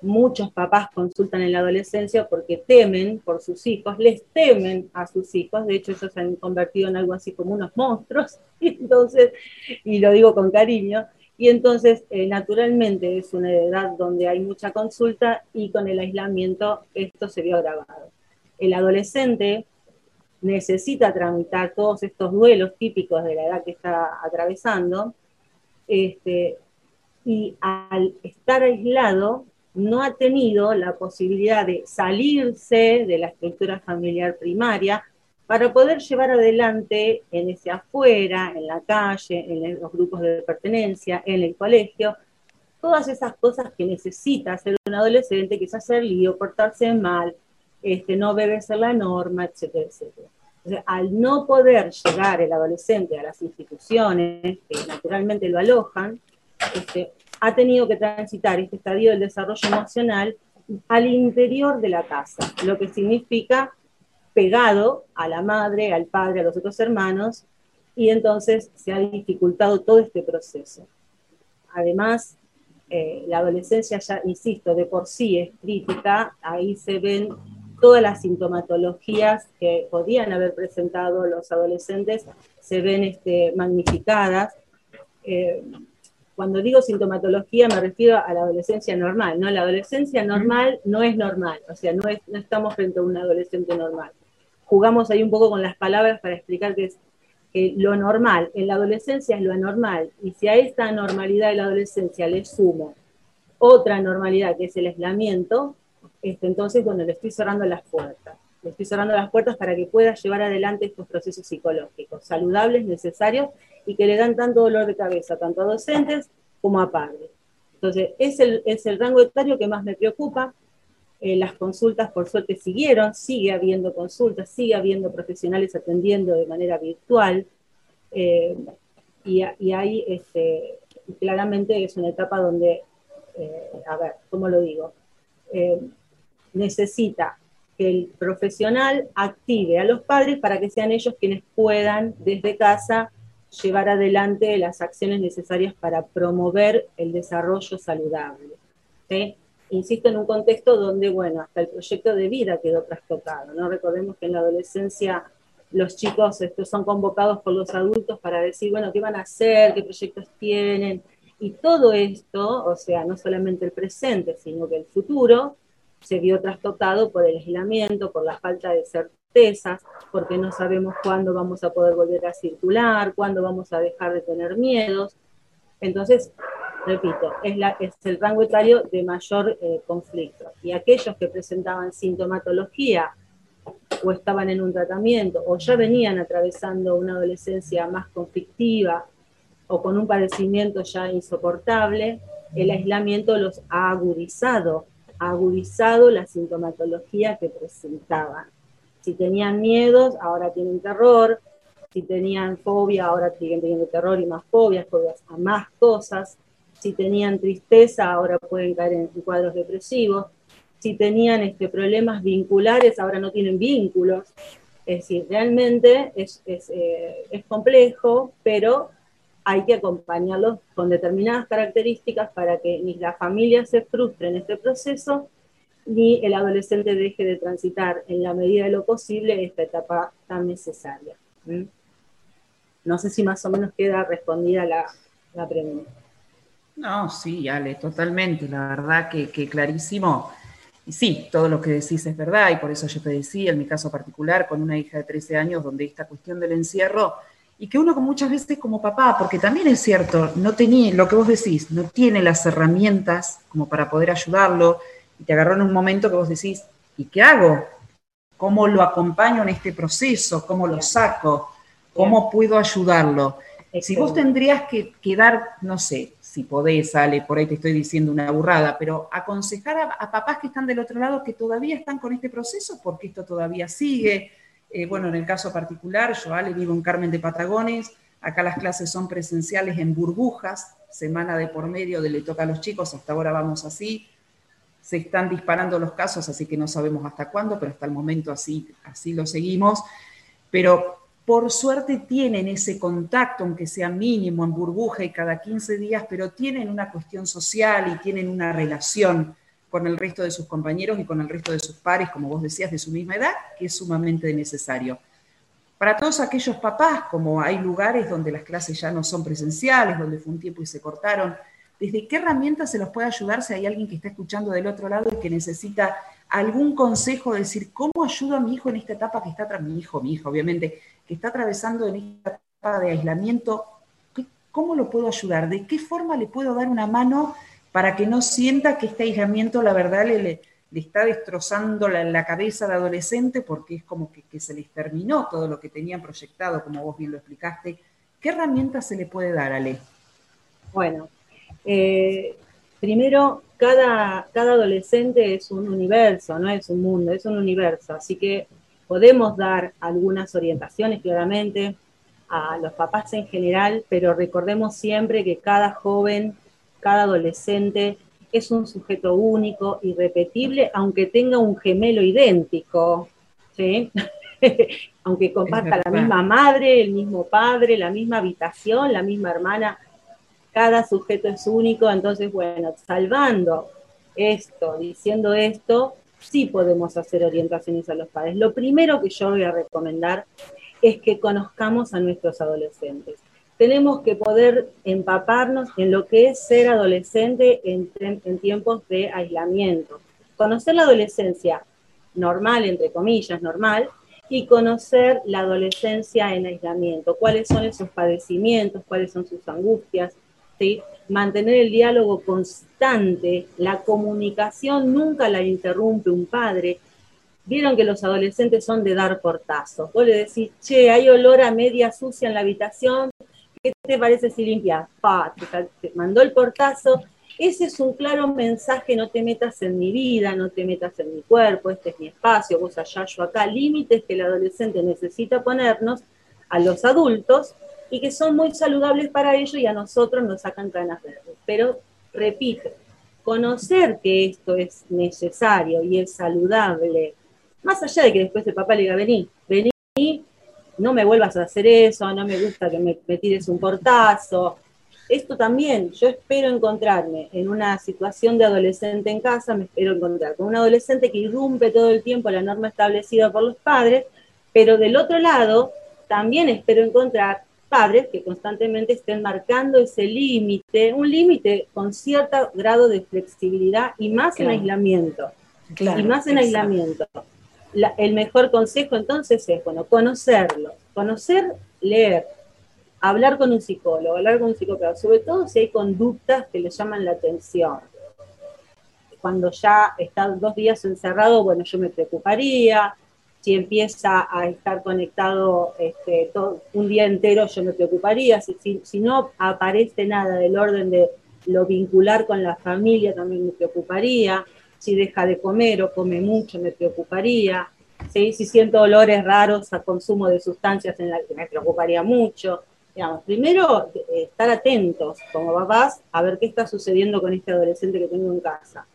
Muchos papás consultan en la adolescencia porque temen por sus hijos, les temen a sus hijos, de hecho ellos se han convertido en algo así como unos monstruos, y entonces, y lo digo con cariño, y entonces eh, naturalmente es una edad donde hay mucha consulta y con el aislamiento esto se vio agravado. El adolescente necesita tramitar todos estos duelos típicos de la edad que está atravesando, este, y al estar aislado no ha tenido la posibilidad de salirse de la estructura familiar primaria, para poder llevar adelante en ese afuera, en la calle, en los grupos de pertenencia, en el colegio, todas esas cosas que necesita hacer un adolescente, que es hacer lío, portarse mal, este, no ser la norma, etcétera, etcétera. Al no poder llegar el adolescente a las instituciones que naturalmente lo alojan, este, ha tenido que transitar este estadio del desarrollo emocional al interior de la casa, lo que significa pegado a la madre, al padre, a los otros hermanos, y entonces se ha dificultado todo este proceso. Además, eh, la adolescencia ya, insisto, de por sí es crítica, ahí se ven todas las sintomatologías que podían haber presentado los adolescentes, se ven este, magnificadas. Eh, cuando digo sintomatología me refiero a la adolescencia normal, ¿no? La adolescencia normal no es normal, o sea, no, no estamos frente a un adolescente normal. Jugamos ahí un poco con las palabras para explicar que, es, lo normal en la adolescencia es lo anormal, y si a esta normalidad de la adolescencia le sumo otra normalidad que es el aislamiento, este, entonces, bueno, le estoy cerrando las puertas. Le estoy cerrando las puertas para que pueda llevar adelante estos procesos psicológicos saludables, necesarios y que le dan tanto dolor de cabeza, tanto a docentes como a padres. Entonces, es el, es el rango etario que más me preocupa. Eh, las consultas, por suerte, siguieron, sigue habiendo consultas, sigue habiendo profesionales atendiendo de manera virtual. Eh, y, ahí este, claramente es una etapa donde, eh, a ver, ¿cómo lo digo? Necesita que el profesional active a los padres para que sean ellos quienes puedan desde casa llevar adelante las acciones necesarias para promover el desarrollo saludable. Insisto en un contexto donde, bueno, hasta el proyecto de vida quedó trastocado, ¿no? Recordemos que en la adolescencia los chicos estos son convocados por los adultos para decir, bueno, qué van a hacer, qué proyectos tienen, y todo esto, o sea, no solamente el presente, sino que el futuro, se vio trastocado por el aislamiento, por la falta de certezas, porque no sabemos cuándo vamos a poder volver a circular, cuándo vamos a dejar de tener miedos. Entonces, repito, es, la, es el rango etario de mayor eh, conflicto. Y aquellos que presentaban sintomatología o estaban en un tratamiento o ya venían atravesando una adolescencia más conflictiva o con un padecimiento ya insoportable, el aislamiento los ha agudizado agudizado la sintomatología que presentaban. Si tenían miedos, ahora tienen terror. Si tenían fobia, ahora siguen teniendo terror y más fobias, fobias a más cosas. Si tenían tristeza, ahora pueden caer en cuadros depresivos. Si tenían este, problemas vinculares, ahora no tienen vínculos. Es decir, realmente es, es, eh, es complejo, pero hay que acompañarlos con determinadas características para que ni la familia se frustre en este proceso, ni el adolescente deje de transitar en la medida de lo posible esta etapa tan necesaria. No sé si más o menos queda respondida la, pregunta. No, sí, Ale, totalmente. La verdad que, que, clarísimo. Y sí, todo lo que decís es verdad, y por eso yo te decía, en mi caso particular, con una hija de 13 años, donde esta cuestión del encierro y que uno muchas veces como papá, porque también es cierto, no tenía, lo que vos decís, no tiene las herramientas como para poder ayudarlo, y te agarró en un momento que vos decís, ¿y qué hago? ¿Cómo lo acompaño en este proceso? ¿Cómo lo saco? ¿Cómo puedo ayudarlo? Si vos tendrías que quedar, no sé, si podés, sale, por ahí te estoy diciendo una burrada, pero aconsejar a, a papás que están del otro lado que todavía están con este proceso, porque esto todavía sigue, eh, bueno, en el caso particular, yo Ale vivo en Carmen de Patagones, acá las clases son presenciales en burbujas, semana de por medio de le toca a los chicos, hasta ahora vamos así, se están disparando los casos, así que no sabemos hasta cuándo, pero hasta el momento así, así lo seguimos, pero por suerte tienen ese contacto, aunque sea mínimo, en burbuja y cada 15 días, pero tienen una cuestión social y tienen una relación con el resto de sus compañeros y con el resto de sus pares, como vos decías, de su misma edad, que es sumamente necesario. Para todos aquellos papás, como hay lugares donde las clases ya no son presenciales, donde fue un tiempo y se cortaron, ¿desde qué herramientas se los puede ayudar si hay alguien que está escuchando del otro lado y que necesita algún consejo de decir, ¿cómo ayudo a mi hijo en esta etapa que está, mi hijo, mi hijo, obviamente, que está atravesando en esta etapa de aislamiento? ¿Cómo lo puedo ayudar? ¿De qué forma le puedo dar una mano para que no sienta que este aislamiento, la verdad, le, está destrozando la, cabeza al adolescente porque es como que, que, se les terminó todo lo que tenían proyectado, como vos bien lo explicaste. ¿Qué herramientas se le puede dar, Ale? Bueno, eh, primero, cada, cada adolescente es un universo, no es un mundo, es un universo, así que podemos dar algunas orientaciones claramente a los papás en general, pero recordemos siempre que cada joven, cada adolescente es un sujeto único, irrepetible, aunque tenga un gemelo idéntico, ¿sí? aunque comparta la misma madre, el mismo padre, la misma habitación, la misma hermana, cada sujeto es único, entonces, bueno, salvando esto, diciendo esto, sí podemos hacer orientaciones a los padres. Lo primero que yo voy a recomendar es que conozcamos a nuestros adolescentes. Tenemos que poder empaparnos en lo que es ser adolescente en, tiempos de aislamiento. Conocer la adolescencia normal, entre comillas, normal, y conocer la adolescencia en aislamiento, cuáles son esos padecimientos, cuáles son sus angustias, ¿sí? mantener el diálogo constante, la comunicación nunca la interrumpe un padre. Vieron que los adolescentes son de dar portazos. Vos le decís, che, hay olor a media sucia en la habitación, ¿qué te parece si limpias? Pa, te, mandó el portazo. Ese es un claro mensaje, no te metas en mi vida, no te metas en mi cuerpo, este es mi espacio, vos allá, yo acá. Límites que el adolescente necesita ponernos a los adultos y que son muy saludables para ellos y a nosotros nos sacan ganas verdes. Pero, repito, conocer que esto es necesario y es saludable, más allá de que después el papá le diga, vení, vení, no me vuelvas a hacer eso, no me gusta que me, me tires un portazo. Esto también, yo espero encontrarme en una situación de adolescente en casa, me espero encontrar con un adolescente que irrumpe todo el tiempo la norma establecida por los padres, pero del otro lado, también espero encontrar padres que constantemente estén marcando ese límite, un límite con cierto grado de flexibilidad y más en aislamiento. y más en aislamiento. El mejor consejo entonces es, bueno, conocerlo, conocer, leer, hablar con un psicólogo, hablar con un psicólogo, sobre todo si hay conductas que le llaman la atención. Cuando ya está dos días encerrado, bueno, yo me preocuparía, si empieza a estar conectado este, un día entero, yo me preocuparía. Si, si, no aparece nada del orden de lo vincular con la familia, también me preocuparía. Si deja de comer o come mucho, me preocuparía. Si siento olores raros a consumo de sustancias, en la que me preocuparía mucho. Digamos, primero, eh, estar atentos como papás a ver qué está sucediendo con este adolescente que tengo en casa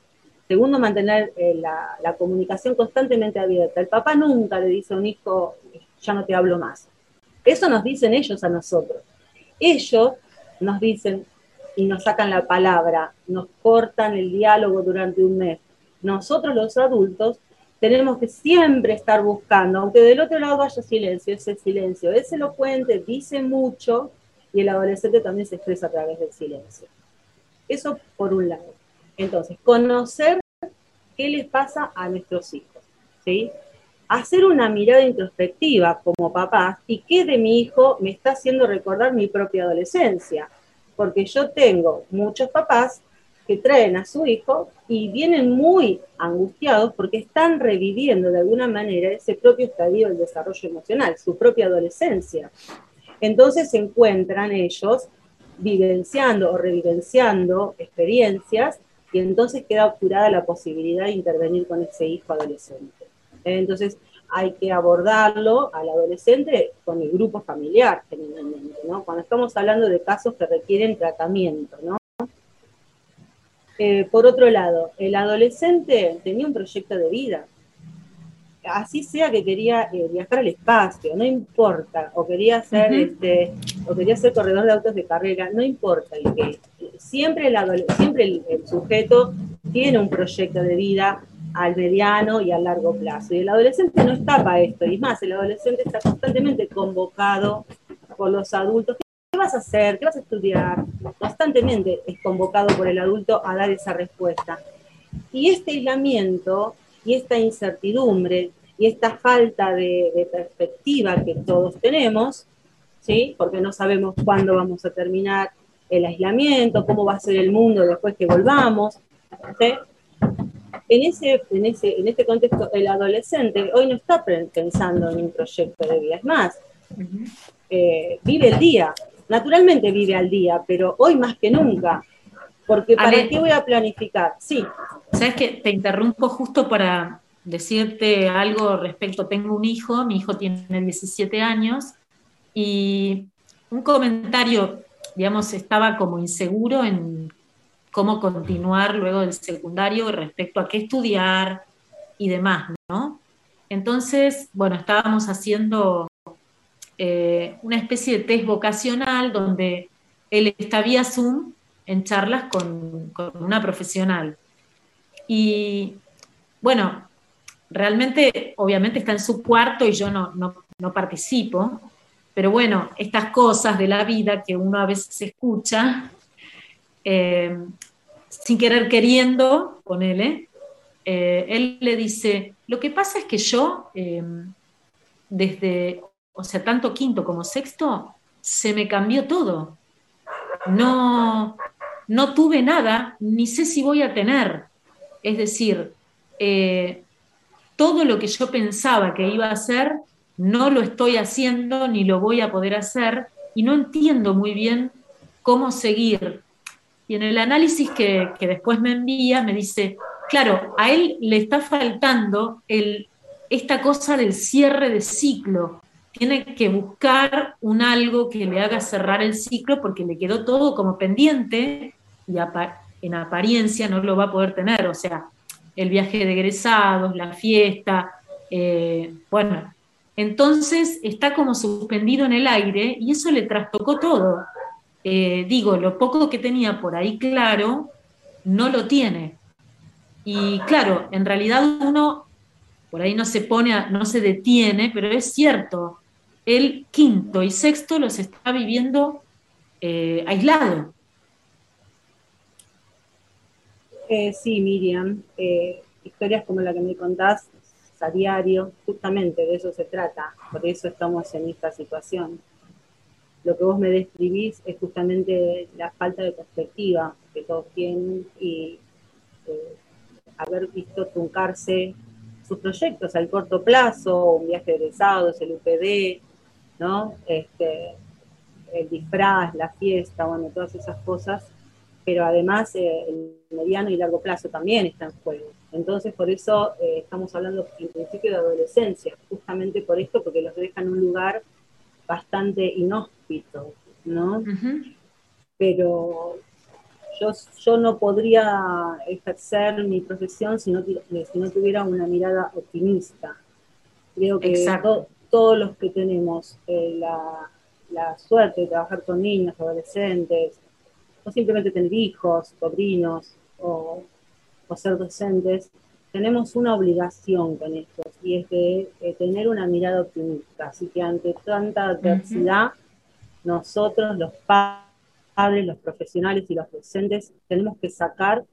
Segundo, mantener eh, la, comunicación constantemente abierta. El papá nunca le dice a un hijo, ya no te hablo más. Eso nos dicen ellos a nosotros. Ellos nos dicen y nos sacan la palabra, nos cortan el diálogo durante un mes. Nosotros los adultos tenemos que siempre estar buscando, aunque del otro lado haya silencio, ese silencio es elocuente, dice mucho y el adolescente también se expresa a través del silencio. Eso por un lado. Entonces, conocer qué les pasa a nuestros hijos, ¿sí? Hacer una mirada introspectiva como papá y qué de mi hijo me está haciendo recordar mi propia adolescencia, porque yo tengo muchos papás que traen a su hijo y vienen muy angustiados porque están reviviendo de alguna manera ese propio estadio del desarrollo emocional, su propia adolescencia. Entonces se encuentran ellos vivenciando o revivenciando experiencias y entonces queda obturada la posibilidad de intervenir con ese hijo adolescente. Entonces hay que abordarlo al adolescente con el grupo familiar generalmente, ¿no? Cuando estamos hablando de casos que requieren tratamiento, ¿no? Eh, por otro lado, el adolescente tenía un proyecto de vida, así sea que quería eh, viajar al espacio, no importa, o quería ser, este, o quería ser corredor de autos de carrera, no importa que siempre, el, siempre el, sujeto tiene un proyecto de vida al mediano y al largo plazo. Y el adolescente no está para esto, y más, el adolescente está constantemente convocado por los adultos. ¿Qué vas a hacer? ¿Qué vas a estudiar? Constantemente es convocado por el adulto a dar esa respuesta. Y este aislamiento y esta incertidumbre y esta falta de, de perspectiva que todos tenemos, ¿sí? porque no sabemos cuándo vamos a terminar el aislamiento, cómo va a ser el mundo después que volvamos. en ese, en ese, en este contexto, el adolescente hoy no está pensando en un proyecto de vida, es más, eh, vive el día, naturalmente vive al día, pero hoy más que nunca. Porque ¿para qué voy a planificar? Sí. ¿Sabes que Te interrumpo justo para decirte algo respecto, tengo un hijo, mi hijo tiene 17 años, y un comentario, digamos, estaba como inseguro en cómo continuar luego del secundario respecto a qué estudiar y demás, ¿no? Entonces, bueno, estábamos haciendo eh, una especie de test vocacional donde él está vía Zoom en charlas con, una profesional. Y bueno, realmente, obviamente está en su cuarto y yo no, no, participo, pero bueno, estas cosas de la vida que uno a veces escucha, eh, sin querer queriendo, ponele, eh, él le dice, lo que pasa es que yo, eh, desde, o sea, tanto quinto como sexto, se me cambió todo. No, no tuve nada, ni sé si voy a tener. Es decir, todo lo que yo pensaba que iba a hacer, no lo estoy haciendo ni lo voy a poder hacer y no entiendo muy bien cómo seguir. Y en el análisis que, después me envía, me dice, claro, a él le está faltando el, esta cosa del cierre de ciclo. Tiene que buscar un algo que le haga cerrar el ciclo porque le quedó todo como pendiente y en apariencia no lo va a poder tener. O sea, el viaje de egresados, la fiesta, eh, bueno, entonces está como suspendido en el aire y eso le trastocó todo. Eh, digo, lo poco que tenía por ahí claro, no lo tiene. Y claro, en realidad uno por ahí no se pone, no se detiene, pero es cierto, el quinto y sexto los está viviendo eh, aislado. Eh, sí, Miriam, eh, historias como la que me contás a diario, justamente de eso se trata, por eso estamos en esta situación. Lo que vos me describís es justamente la falta de perspectiva que todos tienen y eh, haber visto truncarse sus proyectos al corto plazo, un viaje de el UPD, ¿no? Este, el disfraz, la fiesta, bueno, todas esas cosas pero además eh, el mediano y largo plazo también está en juego. Entonces, por eso eh, estamos hablando en principio de adolescencia, justamente por esto, porque los deja en un lugar bastante inhóspito, ¿no? Pero yo, yo no podría ejercer mi profesión si no, si no tuviera una mirada optimista. Creo que todos los que tenemos eh, la, la suerte de trabajar con niños, adolescentes, o simplemente tener hijos, sobrinos o, ser docentes, tenemos una obligación con estos y es de, tener una mirada optimista. Así que ante tanta adversidad, nosotros, los padres, los profesionales y los docentes, tenemos que sacar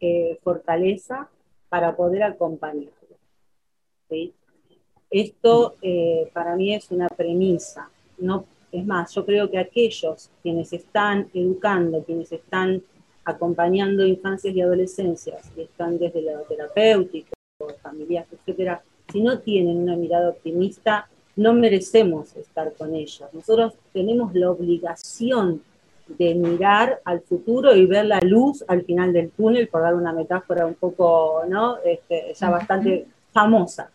eh, fortaleza para poder acompañar. Esto eh, para mí es una premisa. No es más, yo creo que aquellos quienes están educando, quienes están acompañando infancias y adolescencias, y están desde lo terapéutico, familiar, etcétera, si no tienen una mirada optimista, no merecemos estar con ellos. Nosotros tenemos la obligación de mirar al futuro y ver la luz al final del túnel, por dar una metáfora un poco, ¿no? Este, ya bastante famosa.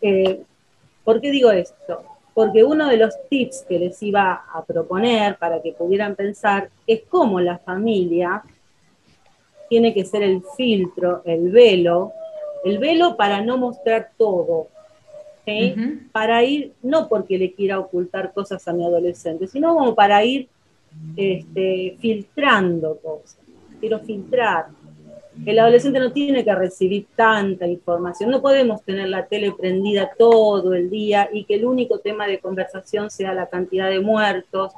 Eh, ¿Por qué digo esto? porque uno de los tips que les iba a proponer para que pudieran pensar es cómo la familia tiene que ser el filtro, el velo, el velo para no mostrar todo, para ir, no porque le quiera ocultar cosas a mi adolescente, sino como para ir este, filtrando cosas. Quiero filtrar, el adolescente no tiene que recibir tanta información, no podemos tener la tele prendida todo el día y que el único tema de conversación sea la cantidad de muertos,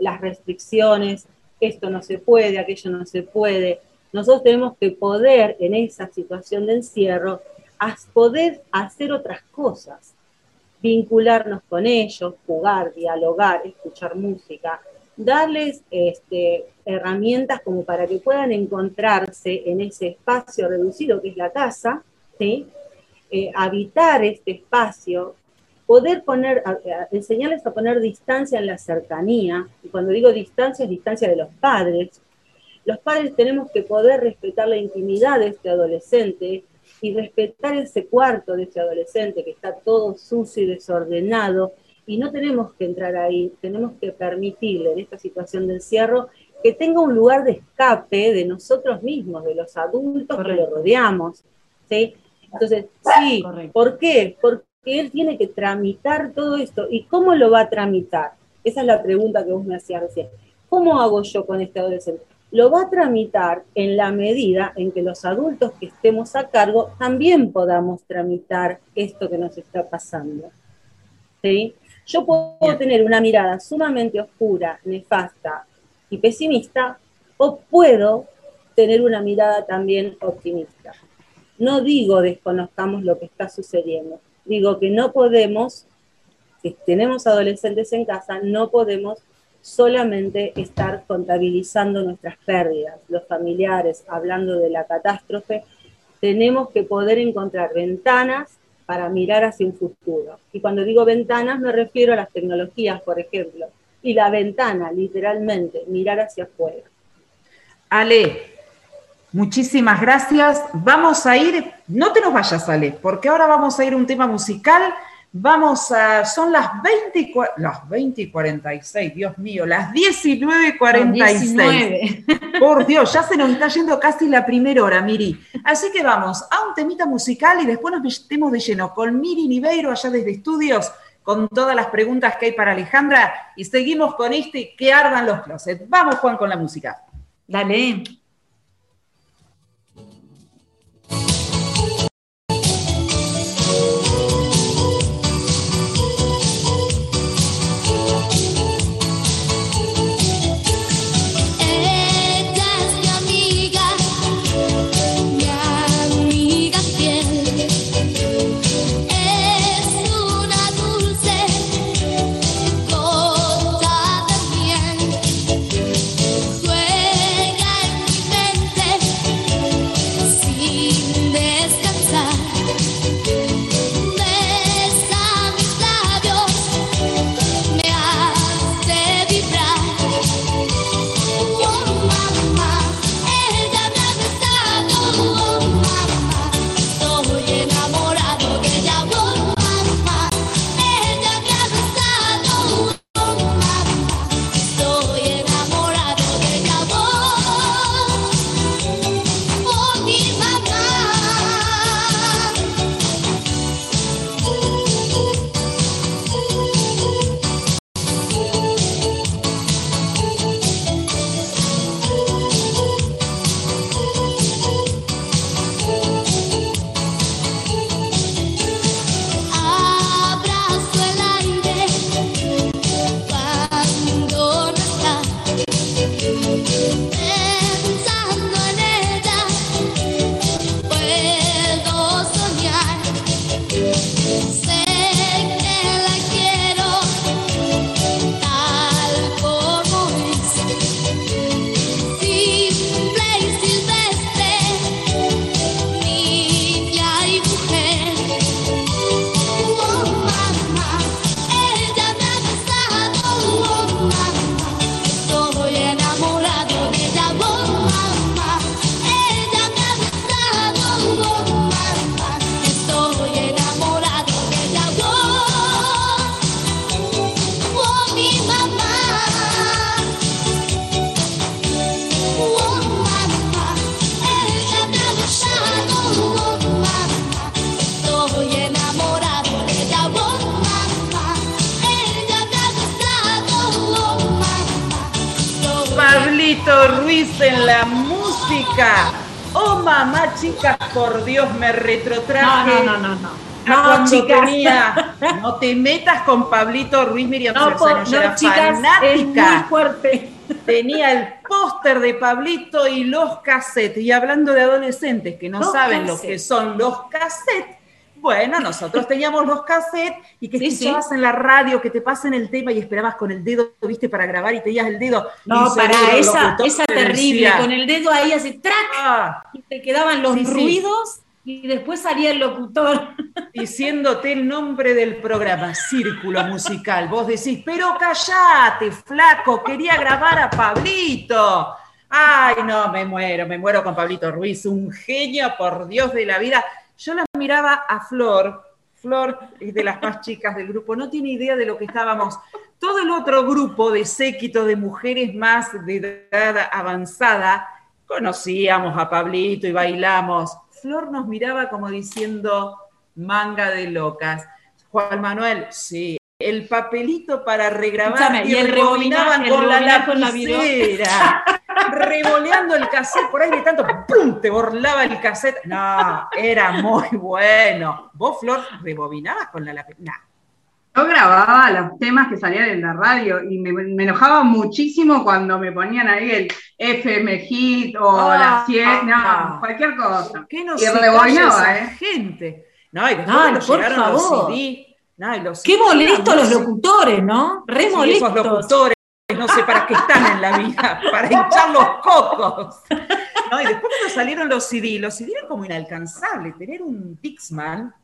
las restricciones, esto no se puede, aquello no se puede. Nosotros tenemos que poder en esa situación de encierro poder hacer otras cosas, vincularnos con ellos, jugar, dialogar, escuchar música, darles este, herramientas como para que puedan encontrarse en ese espacio reducido que es la casa, ¿sí? Eh, habitar este espacio, poder poner, enseñarles a poner distancia en la cercanía, y cuando digo distancia es distancia de los padres, los padres tenemos que poder respetar la intimidad de este adolescente y respetar ese cuarto de ese adolescente que está todo sucio y desordenado, y no tenemos que entrar ahí, tenemos que permitirle en esta situación de encierro que tenga un lugar de escape de nosotros mismos, de los adultos que lo rodeamos. ¿sí? Entonces, sí, ¿por qué? Porque él tiene que tramitar todo esto. ¿Y cómo lo va a tramitar? Esa es la pregunta que vos me hacías recién. ¿Cómo hago yo con este adolescente? Lo va a tramitar en la medida en que los adultos que estemos a cargo también podamos tramitar esto que nos está pasando. ¿Sí? Yo puedo tener una mirada sumamente oscura, nefasta y pesimista, o puedo tener una mirada también optimista. No digo desconozcamos lo que está sucediendo, digo que no podemos, si tenemos adolescentes en casa, no podemos solamente estar contabilizando nuestras pérdidas, los familiares, hablando de la catástrofe, tenemos que poder encontrar ventanas para mirar hacia un futuro. Y cuando digo ventanas me refiero a las tecnologías, por ejemplo. Y la ventana, literalmente, mirar hacia afuera. Ale, muchísimas gracias. Vamos a ir, no te nos vayas, Ale, porque ahora vamos a ir a un tema musical Vamos a, son las 20, las 20 y 46, Dios mío, las 19 y 46. Por Dios, ya se nos está yendo casi la primera hora, Miri. Así que vamos a un temita musical y después nos metemos de lleno con Miri Niveiro allá desde estudios, con todas las preguntas que hay para Alejandra y seguimos con este que ardan los closets. Vamos, Juan, con la música. Dale. Te metas con Pablito Ruiz Miriam no, yo era fanática. fuerte. Tenía el póster de Pablito y los cassettes. Y hablando de adolescentes que no saben lo que son los cassettes, Bueno, nosotros teníamos los cassettes y que escuchabas en la radio, que te pasen el tema y esperabas con el dedo, viste, para grabar y te el dedo. No, para esa, esa terrible, con el dedo ahí así, ¡trac! Ah. y te quedaban los ruidos y después salía el locutor. Diciéndote el nombre del programa, Círculo Musical. Vos decís, pero callate, flaco, quería grabar a Pablito. Ay, no, me muero, me muero con Pablito Ruiz, un genio, por Dios de la vida. Yo la miraba a Flor, Flor es de las más chicas del grupo, no tiene idea de lo que estábamos. Todo el otro grupo de séquito de mujeres más de edad avanzada, conocíamos a Pablito y bailamos. Flor nos miraba como diciendo, manga de locas. Juan Manuel, sí, el papelito para regrabar y, el rebobinaban con, la con la revoleando el cassette por ahí de tanto, ¡pum! te borlaba el cassette. No, era muy bueno. ¿Vos, Flor, rebobinabas con la lápiz? Yo grababa los temas que salían en la radio y me, enojaba muchísimo cuando me ponían ahí el FM Hit o la 100, no, cualquier cosa. ¿Qué no y rebobinaba, ¿eh? Gente. No, y después por llegaron los CD. Qué molestos los locutores, ¿no? Re molestos. Esos locutores no sé para qué están en la vida, para hinchar los cocos. No, y después cuando salieron los CD, los CD eran como inalcanzables. Tener un Dixman,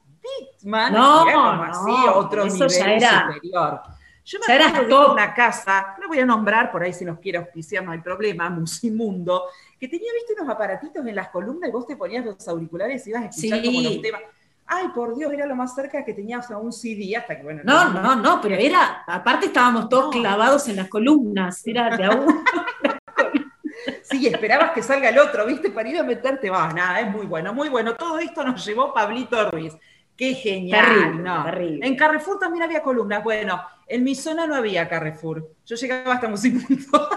Dixman no, era como así, otro nivel superior. Yo me acuerdo de una casa, no voy a nombrar, por ahí si nos quiere auspiciar no hay problema, Musimundo, que tenía, viste, unos aparatitos en las columnas y vos te ponías los auriculares y ibas a escuchar como los temas. Ay, por Dios, era lo más cerca que teníamos a un CD hasta que, bueno. No, no, no, pero era, aparte estábamos todos clavados en las columnas, era de aún. Sí, esperabas que salga el otro, ¿viste? Para ir a meterte, va, nada, es muy bueno, muy bueno. Todo esto nos llevó Pablito Ruiz. Qué genial, ¿no? En Carrefour también había columnas. Bueno, en mi zona no había Carrefour. Yo llegaba hasta Musimundo.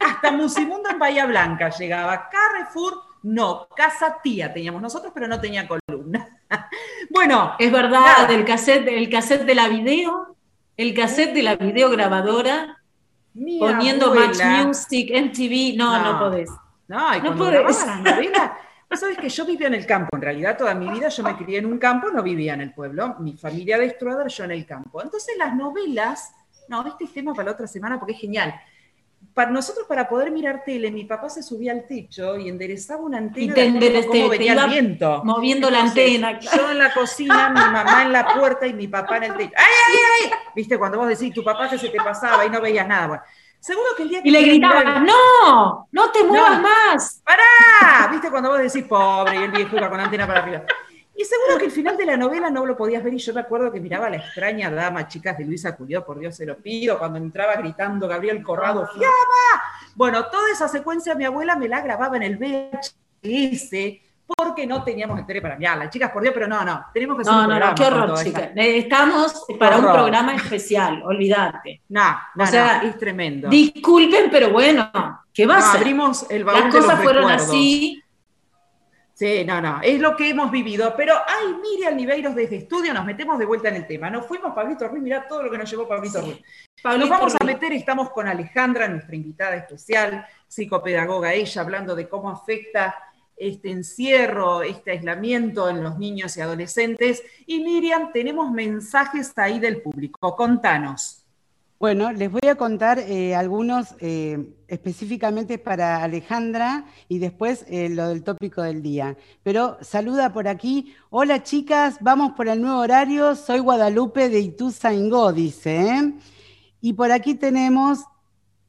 hasta Musimundo en Bahía Blanca llegaba. Carrefour no, casa tía teníamos nosotros, pero no tenía columna. bueno. Es verdad, el cassette, el cassette de la video, el cassette de la videograbadora, poniendo Match Music, MTV, no, no, no podés. No, y no podés. las novelas, Vos sabés que yo vivía en el campo, en realidad toda mi vida yo me crié en un campo, no vivía en el pueblo, mi familia de Struader, yo en el campo. Entonces las novelas, no, este es tema para la otra semana porque es genial para nosotros para poder mirar tele, mi papá se subía al techo y enderezaba una antena y te, cómo venía el viento. Moviendo la antena. Yo en la cocina, mi mamá en la puerta y mi papá en el techo. ¡Ay, ay, ay! Viste, cuando vos decís tu papá que se te pasaba y no veías nada. Bueno, seguro que el día que. Y le gritaban, ¡No! ¡No te muevas más! ¡Pará! Viste, cuando vos decís, pobre, y el viejo iba con antena para arriba. Y seguro que el final de la novela no lo podías ver y yo me acuerdo que miraba a la extraña dama, chicas de Luisa Culió, por Dios se lo pido, cuando entraba gritando Gabriel Corrado, ¡Fiaba! Bueno, toda esa secuencia mi abuela me la grababa en el VHS porque no teníamos entere para mirarla. Chicas, por Dios, pero no, no, tenemos que hacer no, No, no, qué horror, chicas. Estamos para un programa especial, olvídate. No, no, o sea, es tremendo. Disculpen, pero bueno, ¿qué va a Abrimos el baúl Las cosas fueron así Sí, no, no, es lo que hemos vivido. Pero, ay, Miriam Niveiros desde estudio, nos metemos de vuelta en el tema. Nos fuimos, Pablito Ruiz, mirá todo lo que nos llevó Pablito Ruiz. nos vamos a meter, estamos con Alejandra, nuestra invitada especial, psicopedagoga, ella, hablando de cómo afecta este encierro, este aislamiento en los niños y adolescentes. Y Miriam, tenemos mensajes ahí del público. Contanos. Bueno, les voy a contar eh, algunos eh, específicamente para Alejandra y después eh, lo del tópico del día. Pero saluda por aquí. Hola chicas, vamos por el nuevo horario. Soy Guadalupe de Ituzaingó, dice. Y por aquí tenemos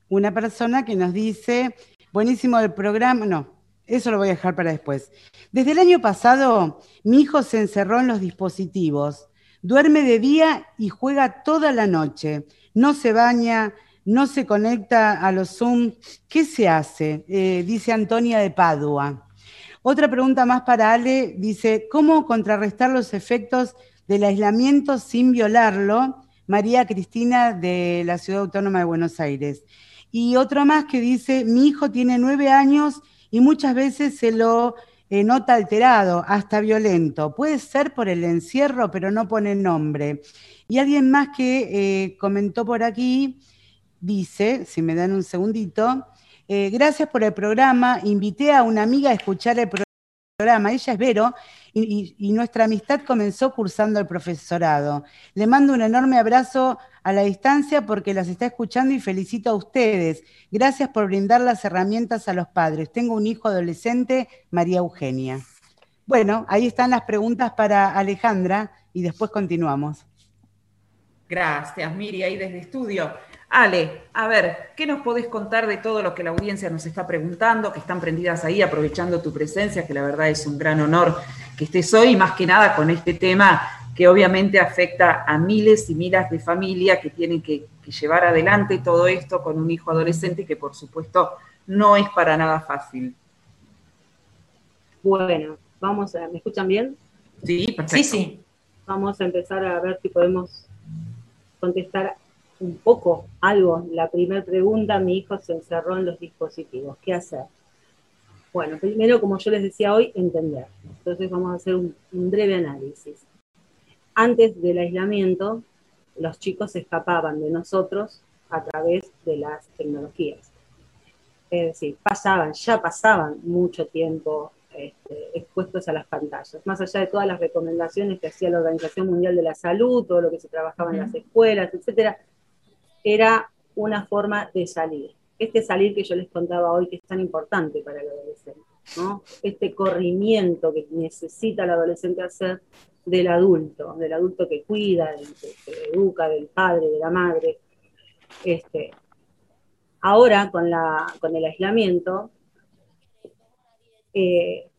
una persona que nos dice, buenísimo el programa. No, eso lo voy a dejar para después. Desde el año pasado, mi hijo se encerró en los dispositivos. Duerme de día y juega toda la noche no se baña, no se conecta a los Zoom. ¿Qué se hace? Eh, dice Antonia de Padua. Otra pregunta más para Ale, dice, ¿cómo contrarrestar los efectos del aislamiento sin violarlo? María Cristina de la Ciudad Autónoma de Buenos Aires. Y otra más que dice, mi hijo tiene nueve años y muchas veces se lo eh, nota alterado, hasta violento. Puede ser por el encierro, pero no pone nombre. Y alguien más que eh, comentó por aquí, dice, si me dan un segundito, eh, gracias por el programa, invité a una amiga a escuchar el programa programa. Ella es Vero y, nuestra amistad comenzó cursando el profesorado. Le mando un enorme abrazo a la distancia porque las está escuchando y felicito a ustedes. Gracias por brindar las herramientas a los padres. Tengo un hijo adolescente, María Eugenia. Bueno, ahí están las preguntas para Alejandra y después continuamos. Gracias, Miri, ahí desde estudio. Ale, a ver, ¿qué nos podés contar de todo lo que la audiencia nos está preguntando, que están prendidas ahí, aprovechando tu presencia, que la verdad es un gran honor que estés hoy, más que nada con este tema que obviamente afecta a miles y miles de familias que tienen que, llevar adelante todo esto con un hijo adolescente que por supuesto no es para nada fácil. Bueno, vamos a, ¿me escuchan bien? Sí, perfecto. Sí, sí. Vamos a empezar a ver si podemos contestar un poco algo. La primera pregunta, mi hijo se encerró en los dispositivos. ¿Qué hacer? Bueno, primero, como yo les decía hoy, entender. Entonces vamos a hacer un, breve análisis. Antes del aislamiento, los chicos escapaban de nosotros a través de las tecnologías. Es decir, pasaban, ya pasaban mucho tiempo este, expuestos a las pantallas, más allá de todas las recomendaciones que hacía la Organización Mundial de la Salud, todo lo que se trabajaba en las escuelas, etcétera, era una forma de salir. Este salir que yo les contaba hoy, que es tan importante para el adolescente. Este corrimiento que necesita el adolescente hacer del adulto, del adulto que cuida, del, que educa, del padre, de la madre. Este, ahora, con, la, con el aislamiento, eh,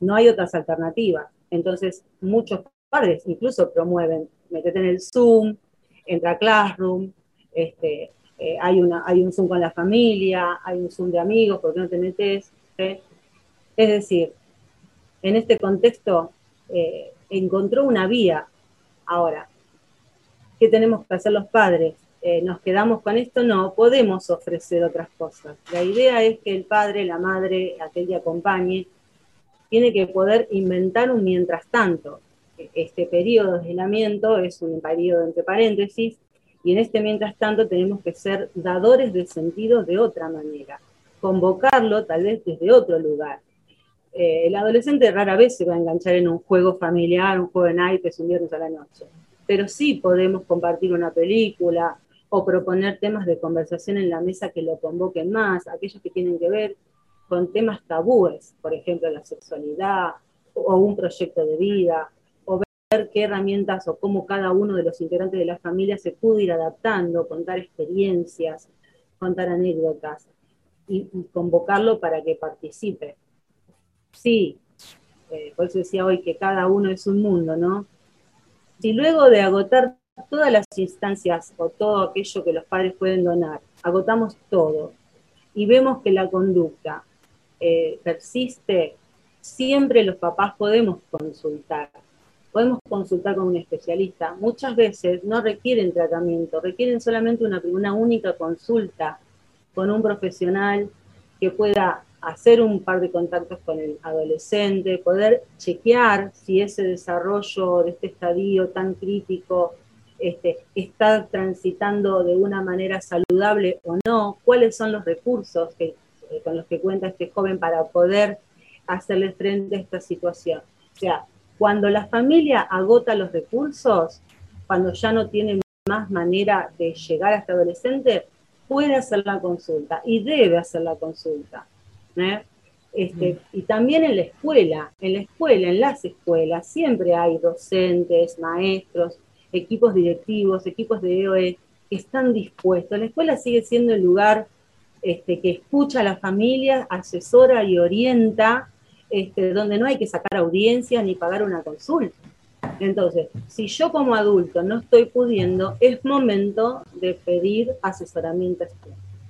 no hay otras alternativas. Entonces, muchos padres incluso promueven, metete en el Zoom, entra a Classroom, este, eh, hay, un Zoom con la familia, hay un Zoom de amigos, ¿por qué no te metes? Es decir, en este contexto eh, encontró una vía. Ahora, ¿qué tenemos que hacer los padres? Eh, ¿Nos quedamos con esto? No, podemos ofrecer otras cosas. La idea es que el padre, la madre, aquel que acompañe, tiene que poder inventar un mientras tanto. Este periodo de aislamiento es un periodo entre paréntesis y en este mientras tanto tenemos que ser dadores de sentido de otra manera, convocarlo tal vez desde otro lugar. Eh, el adolescente rara vez se va a enganchar en un juego familiar, un juego de naipes un viernes a la noche, pero sí podemos compartir una película o proponer temas de conversación en la mesa que lo convoquen más, aquellos que tienen que ver con temas tabúes, por ejemplo la sexualidad o un proyecto de vida, qué herramientas o cómo cada uno de los integrantes de la familia se pudo ir adaptando, contar experiencias, contar anécdotas y, convocarlo para que participe. Sí, eh, por eso decía hoy que cada uno es un mundo, ¿no? Si luego de agotar todas las instancias o todo aquello que los padres pueden donar, agotamos todo y vemos que la conducta eh, persiste, siempre los papás podemos consultar podemos consultar con un especialista. Muchas veces no requieren tratamiento, requieren solamente una, una única consulta con un profesional que pueda hacer un par de contactos con el adolescente, poder chequear si ese desarrollo de este estadio tan crítico este, está transitando de una manera saludable o no, cuáles son los recursos eh, con los que cuenta este joven para poder hacerle frente a esta situación. O sea, cuando la familia agota los recursos, cuando ya no tiene más manera de llegar a este adolescente, puede hacer la consulta y debe hacer la consulta. ¿eh? Este, y también en la escuela, en la escuela, en las escuelas, siempre hay docentes, maestros, equipos directivos, equipos de EOE que están dispuestos. La escuela sigue siendo el lugar este, que escucha a la familia, asesora y orienta este, donde no hay que sacar audiencia ni pagar una consulta. Entonces, si yo como adulto no estoy pudiendo, es momento de pedir asesoramiento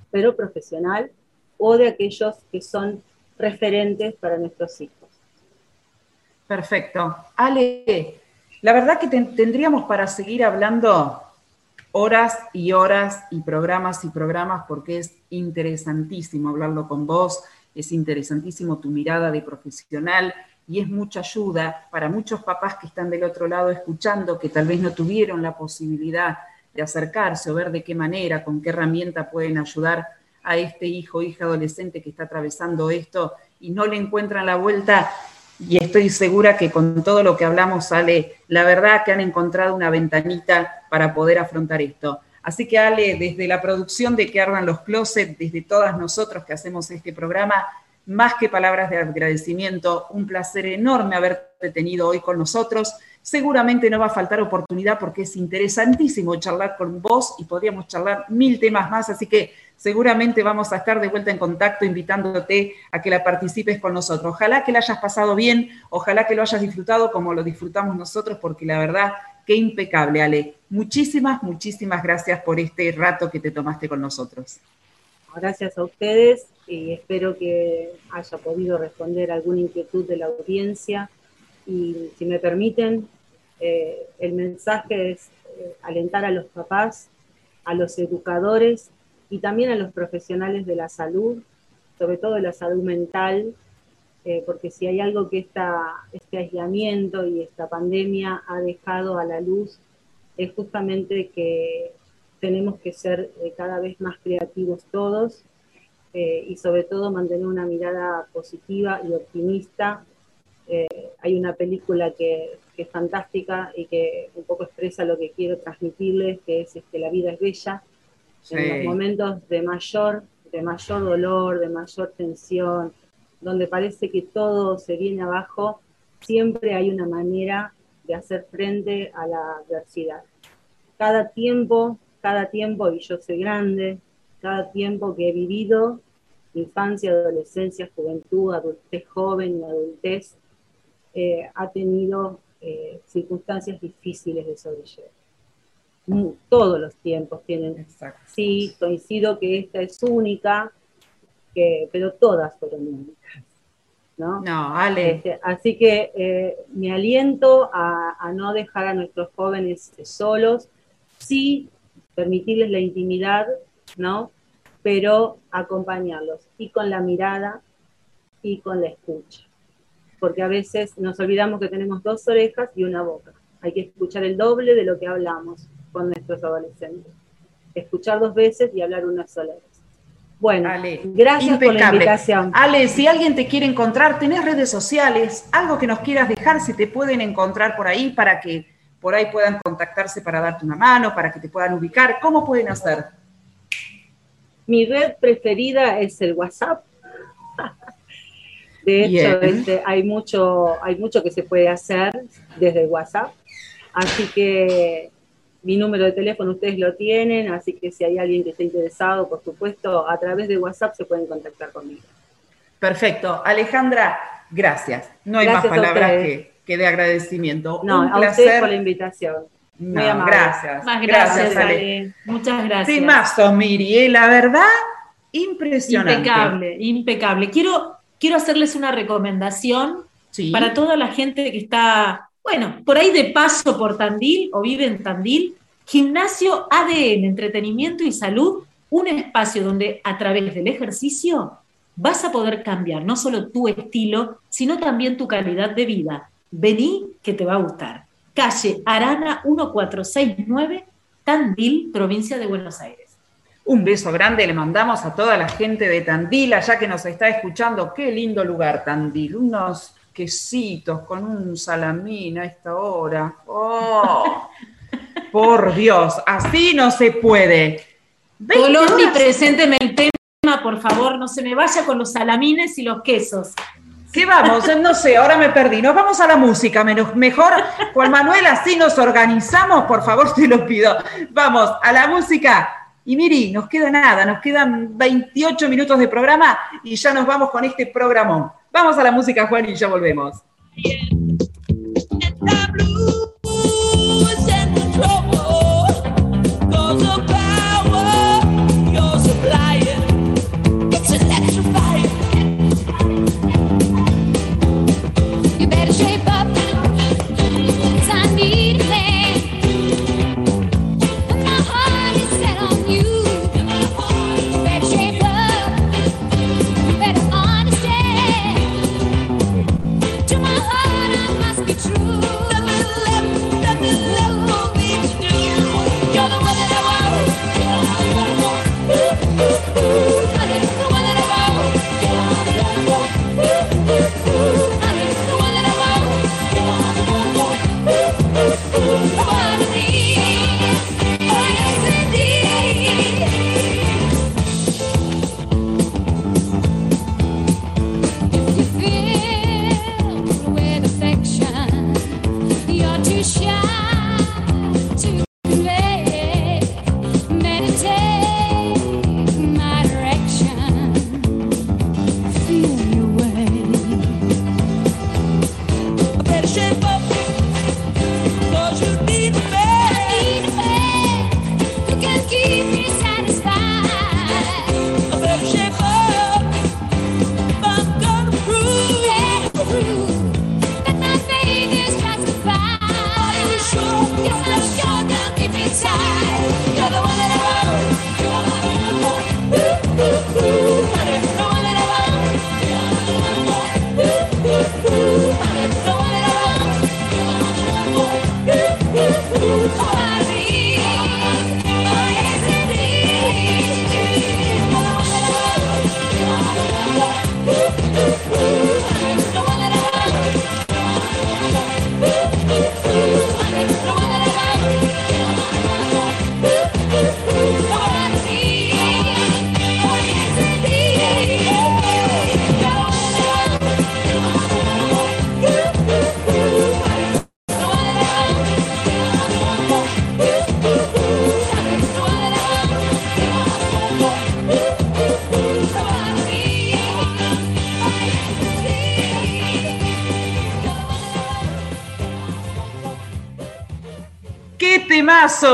pero profesional o de aquellos que son referentes para nuestros hijos. Perfecto. Ale, la verdad que tendríamos para seguir hablando horas y horas y programas y programas porque es interesantísimo hablarlo con vos es interesantísimo tu mirada de profesional y es mucha ayuda para muchos papás que están del otro lado escuchando, que tal vez no tuvieron la posibilidad de acercarse o ver de qué manera, con qué herramienta pueden ayudar a este hijo o hija adolescente que está atravesando esto y no le encuentran la vuelta. y estoy segura que con todo lo que hablamos sale la verdad que han encontrado una ventanita para poder afrontar esto. Así que Ale, desde la producción de Que Ardan los Closets, desde todas nosotros que hacemos este programa, más que palabras de agradecimiento, un placer enorme haberte tenido hoy con nosotros. Seguramente no va a faltar oportunidad porque es interesantísimo charlar con vos y podríamos charlar mil temas más, así que seguramente vamos a estar de vuelta en contacto invitándote a que la participes con nosotros. Ojalá que la hayas pasado bien, ojalá que lo hayas disfrutado como lo disfrutamos nosotros, porque la verdad, qué impecable, Ale. Muchísimas, muchísimas gracias por este rato que te tomaste con nosotros. Gracias a ustedes y espero que haya podido responder alguna inquietud de la audiencia. Y si me permiten, eh, el mensaje es eh, alentar a los papás, a los educadores y también a los profesionales de la salud, sobre todo de la salud mental, eh, porque si hay algo que este aislamiento y esta pandemia ha dejado a la luz, es justamente que tenemos que ser cada vez más creativos todos y sobre todo mantener una mirada positiva y optimista eh, hay una película que, es fantástica y que un poco expresa lo que quiero transmitirles, que es este, La vida es bella. En los momentos de mayor, de mayor dolor, de mayor tensión, donde parece que todo se viene abajo, siempre hay una manera de hacer frente a la adversidad. Cada tiempo, cada tiempo, y yo soy grande, cada tiempo que he vivido, infancia, adolescencia, juventud, adultez joven y adultez, eh, ha tenido eh, circunstancias difíciles de sobrellevar. Todos los tiempos tienen. Sí, coincido que esta es única, pero todas fueron únicas. ¿no? No, Ale. Este, así que eh, me aliento a, a, no dejar a nuestros jóvenes solos, sí permitirles la intimidad, ¿no? Pero acompañarlos y con la mirada y con la escucha porque a veces nos olvidamos que tenemos dos orejas y una boca. Hay que escuchar el doble de lo que hablamos con nuestros adolescentes. Escuchar dos veces y hablar una sola vez. Bueno, gracias por la invitación. Ale, si alguien te quiere encontrar, tenés redes sociales, algo que nos quieras dejar, si te pueden encontrar por ahí para que por ahí puedan contactarse para darte una mano, para que te puedan ubicar, ¿cómo pueden hacer? Mi red preferida es el WhatsApp, de hecho, este, hay, mucho, hay mucho que se puede hacer desde WhatsApp. Así que mi número de teléfono ustedes lo tienen, así que si hay alguien que esté interesado, por supuesto, a través de WhatsApp se pueden contactar conmigo. Perfecto. Alejandra, gracias. No hay más palabras que, de agradecimiento. No, Un a placer. por la invitación. Muy amable. Gracias. Más gracias, Ale. Muchas gracias. Temazo, Miri, ¿eh? la verdad, impresionante. Impecable, impecable. Quiero quiero hacerles una recomendación para toda la gente que está, bueno, por ahí de paso por Tandil o vive en Tandil. Gimnasio ADN, Entretenimiento y Salud, un espacio donde a través del ejercicio vas a poder cambiar no solo tu estilo, sino también tu calidad de vida. Vení que te va a gustar. Calle Arana 1469, Tandil, provincia de Buenos Aires. Un beso grande le mandamos a toda la gente de Tandil, allá que nos está escuchando. Qué lindo lugar, Tandil. Unos quesitos con un salamín a esta hora. ¡Oh! Por Dios, así no se puede. Colombia, presénteme el tema, por favor, no se me vaya con los salamines y los quesos. ¿Qué vamos? No sé, ahora me perdí. Nos vamos a la música, menos, mejor. Juan Manuel, así nos organizamos, por favor, te lo pido. Vamos a la música. Y miri, nos queda nada, nos quedan 28 minutos de programa y ya nos vamos con este programón. Vamos a la música, Juan, y ya volvemos.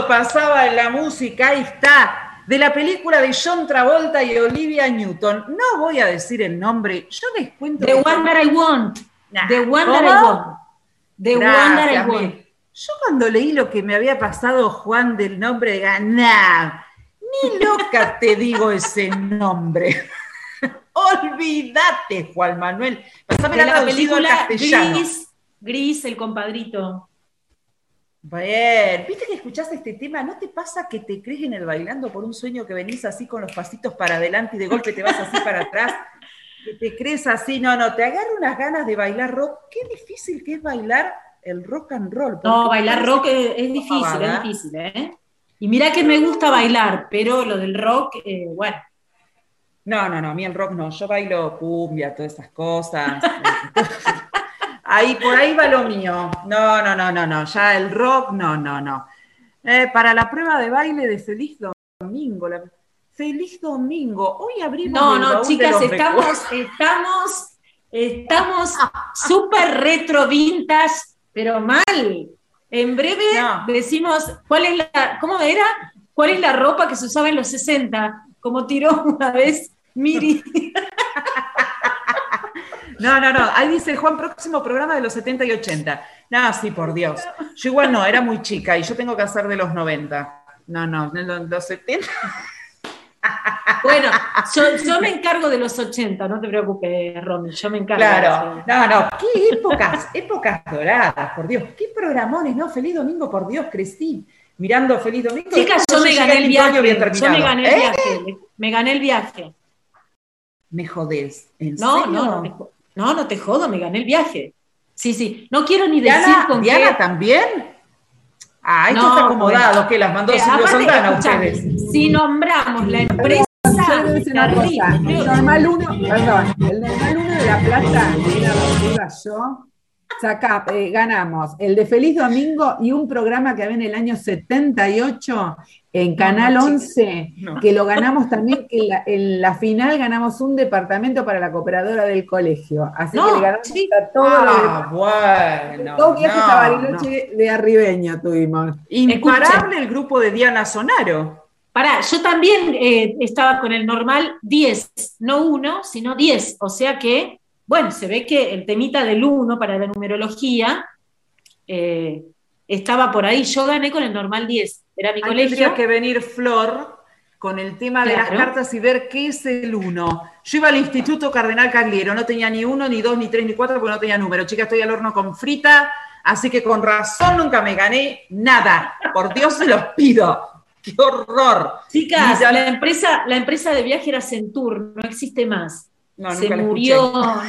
Pasaba en la música, ahí está, de la película de John Travolta y Olivia Newton. No voy a decir el nombre, yo les cuento. The One That I Want. Nah. The One That I. Want. The One That I Want. Yo cuando leí lo que me había pasado Juan del nombre de Ganá, ni loca te digo ese nombre. Olvídate, Juan Manuel. Pasame la la película. Gris, Gris, el compadrito. Bien, viste que escuchaste este tema, ¿no te pasa que te crees en el bailando por un sueño que venís así con los pasitos para adelante y de golpe te vas así para atrás? Que te crees así, no, no, te agarra unas ganas de bailar rock. Qué difícil que es bailar el rock and roll. No, bailar rock es, es difícil, pavada. es difícil, ¿eh? Y mira que me gusta bailar, pero lo del rock, eh, bueno. No, no, no, a mí el rock no, yo bailo cumbia, todas esas cosas. ahí, por ahí va lo mío. No, no, no, no, no, ya el rock, no, no, no. Eh, para la prueba de baile de Feliz Domingo, la- Feliz Domingo, hoy abrimos No, el no, baúl de chicas, los estamos, estamos, estamos súper retro vintage, pero mal. En breve No. decimos, ¿cuál es la, cómo era? ¿Cuál es la ropa que se usaba en los 60? Como tiró una vez Miri. No, no, no, ahí dice Juan, próximo programa de los 70 y 80. No, sí, por Dios. Yo igual no, era muy chica y yo tengo que hacer de los 90. No, no, de los, los 70. Bueno, yo, yo me encargo de los 80, no te preocupes, Romy, yo me encargo. Claro, no, no, qué épocas, épocas doradas, por Dios, qué programones, ¿no? Feliz domingo, por Dios, crecí mirando Feliz Domingo. Chicas, yo me gané el viaje. Yo me gané el ¿Eh? viaje. Me gané el viaje. Me jodés, ¿en No, serio? no, no no, no te jodo, me gané el viaje. Sí, sí. No quiero ni decir ¿Diana, con Diana qué. también? Ah, esto No, está acomodado, bueno. que las mandó Eh, Silvio Santana ustedes. Si nombramos la empresa. Normal uno, perdón, el normal uno de La Plata, era donde iba yo, saca, eh, ganamos el de Feliz Domingo y un programa que había en el año 78 en Canal no, 11, No. que lo ganamos también, que en la, en la final ganamos un departamento para la cooperadora del colegio. Así No, que le ganamos sí. a todo lo Ah, de... bueno. Dos viajes no, a Bariloche de arribeño tuvimos. no. Imparable el grupo de Diana Sonaro. Pará, yo también eh, estaba con el normal 10, no 1, sino 10. O sea que, bueno, se ve que el temita del 1 para la numerología eh, estaba por ahí. Yo gané con el normal 10. Era mi Ahí colegio. tendría que venir Flor con el tema de Claro. las cartas y ver qué es el uno. Yo iba al Instituto Cardenal Cagliero, no tenía ni uno, ni dos, ni tres, ni cuatro, porque no tenía número. Chica, estoy al horno con frita, así que con razón nunca me gané nada. Por Dios se los pido. ¡Qué horror! Chicas, ya- la empresa, la empresa de viaje era Centur, no existe más. No, Se nunca murió.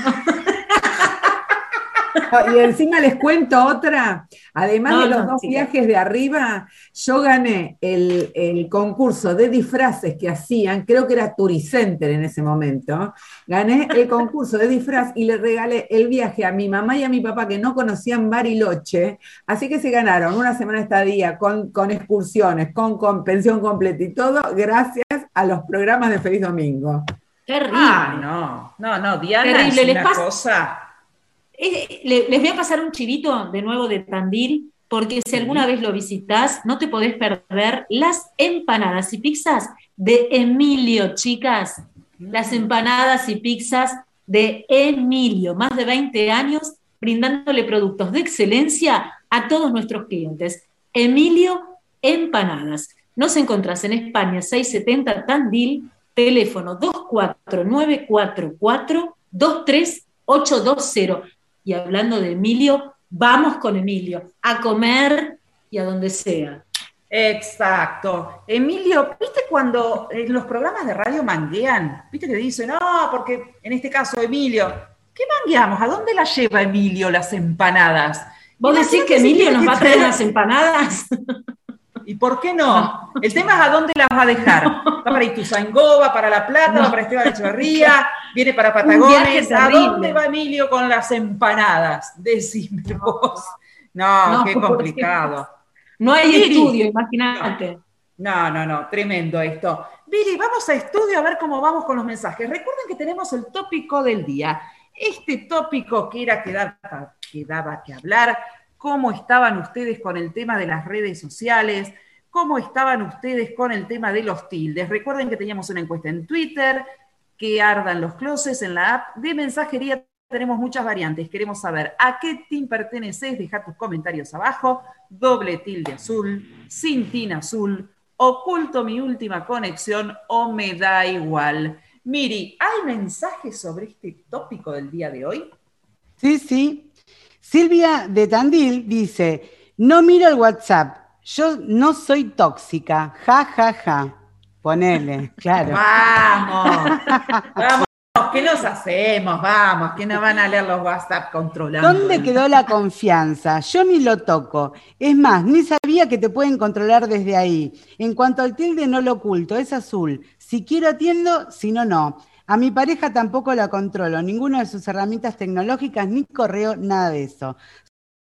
Y encima les cuento otra. Además No, de los no, dos chica. viajes de arriba, yo gané el, el concurso de disfraces que hacían, creo que era Turicenter en ese momento. Gané el concurso de disfraz y le regalé el viaje a mi mamá y a mi papá que no conocían Bariloche. Así que se ganaron una semana de estadía con, con excursiones, con, con pensión completa y todo, gracias a los programas de Feliz Domingo. Terrible. Ah, no, no, no, Diana Terrible, es les una cosa. Le- les voy a pasar un chivito de nuevo de Tandil, porque si alguna vez lo visitas, no te podés perder las empanadas y pizzas de Emilio, chicas. Las empanadas y pizzas de Emilio, más de 20 años brindándole productos de excelencia a todos nuestros clientes. Emilio Empanadas. Nos encontrás en España 670 Tandil, teléfono 24944-23820. Y hablando de Emilio, vamos con Emilio a comer y a donde sea. Exacto. Emilio, ¿viste cuando en los programas de radio manguean? ¿Viste que dicen, no, porque en este caso Emilio, ¿qué mangueamos? ¿A dónde la lleva Emilio las empanadas? ¿Vos decís que Emilio nos va a traer unas empanadas? ¿Y por qué no? El tema es a dónde las va a dejar. Va para Ituzaingó, va para La Plata, No. va para Esteban Echeverría, viene para Patagones. ¿A dónde va Emilio con las empanadas? Decime vos. No, No, qué complicado. No hay estudio, imagínate. No, no, no, tremendo esto. Billy, vamos a estudio a ver cómo vamos con los mensajes. Recuerden que tenemos el tópico del día. Este tópico que era que daba, que daba que hablar, cómo estaban ustedes con el tema de las redes sociales, cómo estaban ustedes con el tema de los tildes. Recuerden que teníamos una encuesta en Twitter, que ardan los closets en la app de mensajería. Tenemos muchas variantes. Queremos saber a qué team perteneces. Deja tus comentarios abajo. Doble tilde azul, sin tin azul, oculto mi última conexión o me da igual. Miri, ¿hay mensajes sobre este tópico del día de hoy? Sí, sí. Silvia de Tandil dice, no miro el WhatsApp, yo no soy tóxica, ja, ja, ja. Ponele, claro. Vamos, vamos, ¿qué nos hacemos? Vamos, que no van a leer los WhatsApp controlando. ¿Dónde quedó la confianza? Yo ni lo toco. Es más, ni sabía que te pueden controlar desde ahí. En cuanto al tilde, no lo oculto, es azul. Si quiero atiendo, si no, no. A mi pareja tampoco la controlo, ninguna de sus herramientas tecnológicas, ni correo, nada de eso.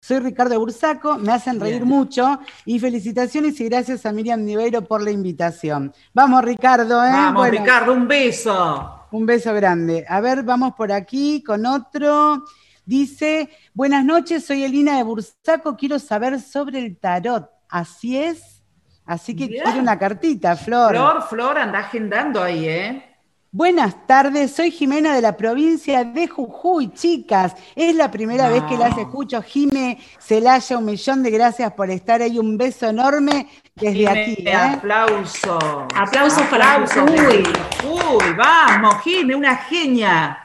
Soy Ricardo Bursaco, me hacen reír mucho y felicitaciones y gracias a Miriam Niveiro por la invitación. Vamos, Ricardo, ¿eh? Vamos, Ricardo, un beso. Un beso grande. A ver, vamos por aquí con otro. Dice, buenas noches, soy Elina de Bursaco, quiero saber sobre el tarot. Así es. Así que quiero una cartita, Flor. Flor, Flor, anda agendando ahí, ¿eh? Buenas tardes, soy Jimena de la provincia de Jujuy, chicas. Es la primera vez que las escucho. Jime Celaya, un millón de gracias por estar ahí. Un beso enorme desde aquí. ¿eh? Aplauso. Aplausos para Jujuy. Uy, vamos, Jime, una genia.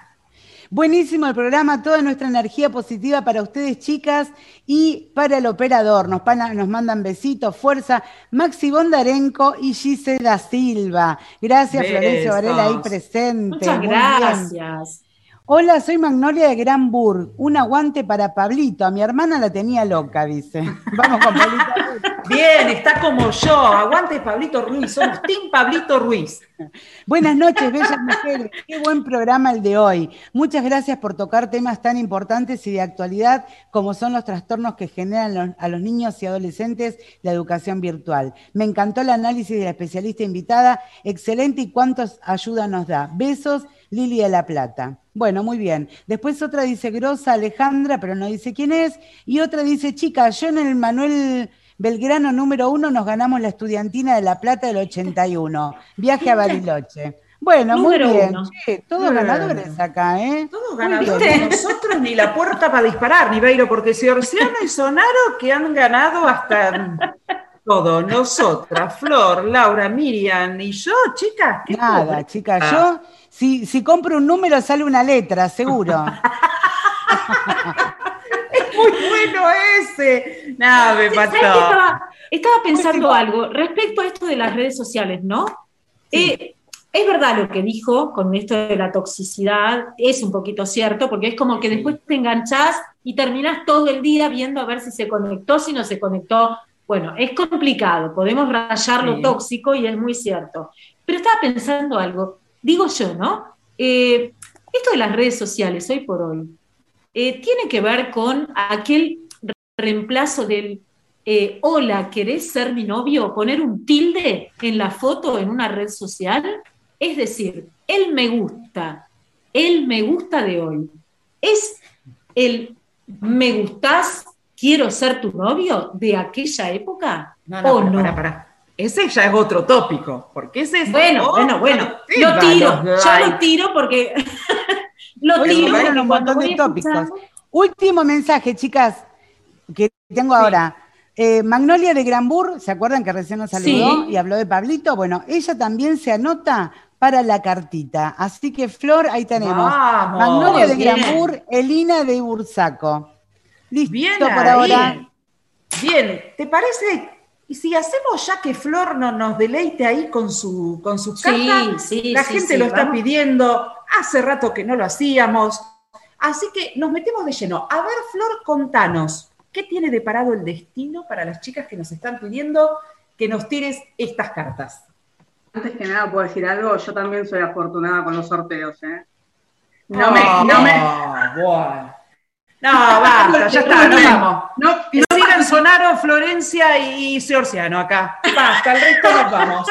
Buenísimo el programa, toda nuestra energía positiva para ustedes, chicas, y para el operador. Nos, nos mandan besitos, fuerza. Maxi Bondarenko y Gisela Silva. Gracias, Florencia Varela, ahí presente. Muchas gracias. Hola, soy Magnolia de Granburg. Un aguante para Pablito. A mi hermana la tenía loca, dice. Vamos con Pablito. Bien, está como yo. Aguante Pablito Ruiz. Somos Team Pablito Ruiz. Buenas noches, bellas mujeres. Qué buen programa el de hoy. Muchas gracias por tocar temas tan importantes y de actualidad como son los trastornos que generan a los niños y adolescentes la educación virtual. Me encantó el análisis de la especialista invitada. Excelente y cuántos ayuda nos da. Besos, Lili de la Plata. Bueno, muy bien. Después otra dice Grosa Alejandra, pero no dice quién es. Y otra dice, chica, yo en el Manuel Belgrano número uno nos ganamos la estudiantina de La Plata del 81. Viaje a Bariloche. Bueno, muy bien. todos ganadores acá, ¿eh? Todos ganadores. Nosotros ni la puerta para disparar, ni Beiro, porque Orciano y Sonaro que han ganado hasta todo. Nosotras, Flor, Laura, Miriam y yo, chicas. Nada, chicas, yo si, si compro un número sale una letra, seguro. es muy bueno ese. No, me mató. Estaba, estaba, pensando algo respecto a esto de las redes sociales, ¿no? Eh, es verdad lo que dijo con esto de la toxicidad, es un poquito cierto, porque es como que después te enganchás y terminás todo el día viendo a ver si se conectó, si no se conectó. Bueno, es complicado, podemos rayar lo tóxico y es muy cierto. Pero estaba pensando algo, digo yo, ¿no? Eh, esto de las redes sociales hoy por hoy eh, tiene que ver con aquel reemplazo del eh, hola, ¿querés ser mi novio? Poner un tilde en la foto en una red social. Es decir, el me gusta, el me gusta de hoy, ¿es el me gustás, quiero ser tu novio de aquella época? No, no, ¿O no? Ese ya es otro tópico, porque ese es. Bueno, bueno, bueno. Lo tiro, yo lo tiro porque. lo tiro. Porque un montón de tópicos. Último mensaje, chicas, que tengo ahora. Eh, Magnolia de Granbur, ¿se acuerdan que recién nos saludó y habló de Pablito? Bueno, ella también se anota para la cartita. Así que, Flor, ahí tenemos. Magnolia de Granbur, Elina de Bursaco. Listo bien por ahora. Bien, ¿te parece y si hacemos ya que Flor no, nos deleite ahí con su, con su carta, la gente lo está pidiendo, hace rato que no lo hacíamos, así que nos metemos de lleno. A ver, Flor, contanos, ¿qué tiene deparado el destino para las chicas que nos están pidiendo que nos tires estas cartas? Antes que nada, puedo decir algo, yo también soy afortunada con los sorteos, ¿eh? No me... No me... Bueno. No, basta, ya está, nos vamos. No, no sigan Sonaro, Florencia y Seorciano acá. Basta, el resto nos vamos.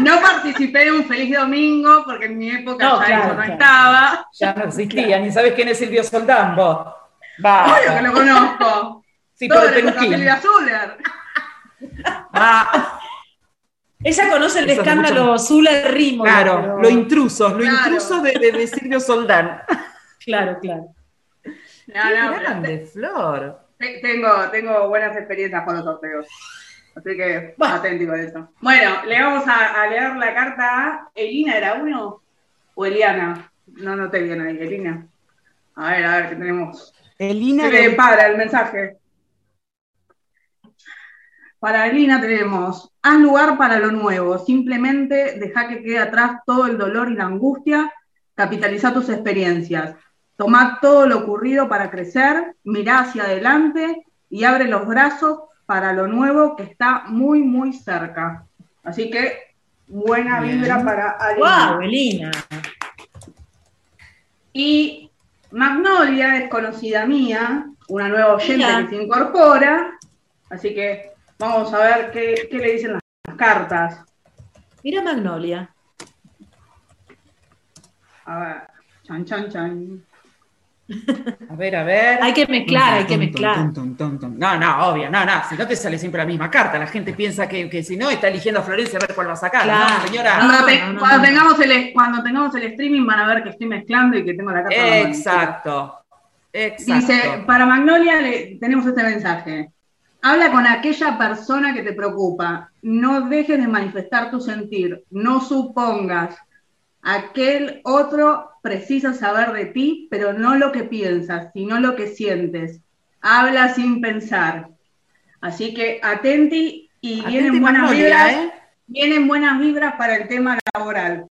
No participé de un feliz domingo porque en mi época no, ya claro, eso no estaba. Ya no existía, ni sabes quién es Silvio Soldambo. Va. Obvio que lo conozco. Sí, Todo por el Zuller. Ah, Ella conoce el Eso es escándalo mucho- Zula Rímola. claro, pero- lo intrusos, lo Claro. intrusos de, de, de Silvio Soldán. Claro, claro. No, Qué no, pero grande, Flor. Te- tengo, tengo buenas experiencias con los sorteos. Así que Bueno. atenti con eso. Bueno, le vamos a, a leer la carta a Elina, ¿era uno? ¿O Eliana? No noté bien ahí, Elina. A ver, a ver, ¿qué tenemos? Elina Se de- para el mensaje. Para Elina tenemos, haz lugar para lo nuevo, simplemente deja que quede atrás todo el dolor y la angustia, capitaliza tus experiencias, toma todo lo ocurrido para crecer, mira hacia adelante y abre los brazos para lo nuevo que está muy, muy cerca. Así que, buena Bien. vibra para Elina. ¡Wow, Elina! Y Magnolia es conocida mía, una nueva oyente Mira. que se incorpora. Así que vamos a ver qué, qué le dicen las, las cartas. Mira Magnolia. A ver, chan, chan, chan. A ver, a ver. Hay que mezclar, hay que mezclar. No, no, obvio, no, no. Si no te sale siempre la misma carta, la gente piensa que, que si no está eligiendo a Florencia a ver cuál va a sacar. Claro. No, señora. No, Cuando, te- no, no, cuando no. Tengamos el, cuando tengamos el streaming van a ver que estoy mezclando y que tengo la carta. Exacto. Exacto. Dice, para Magnolia le, tenemos este mensaje. Habla con aquella persona que te preocupa. No dejes de manifestar tu sentir. No supongas. Aquel otro precisa saber de ti, pero no lo que piensas, sino lo que sientes. Habla sin pensar. Así que atenti y Atenti, vienen buenas Magnolia, vibras. ¿eh? Vienen buenas vibras para el tema laboral.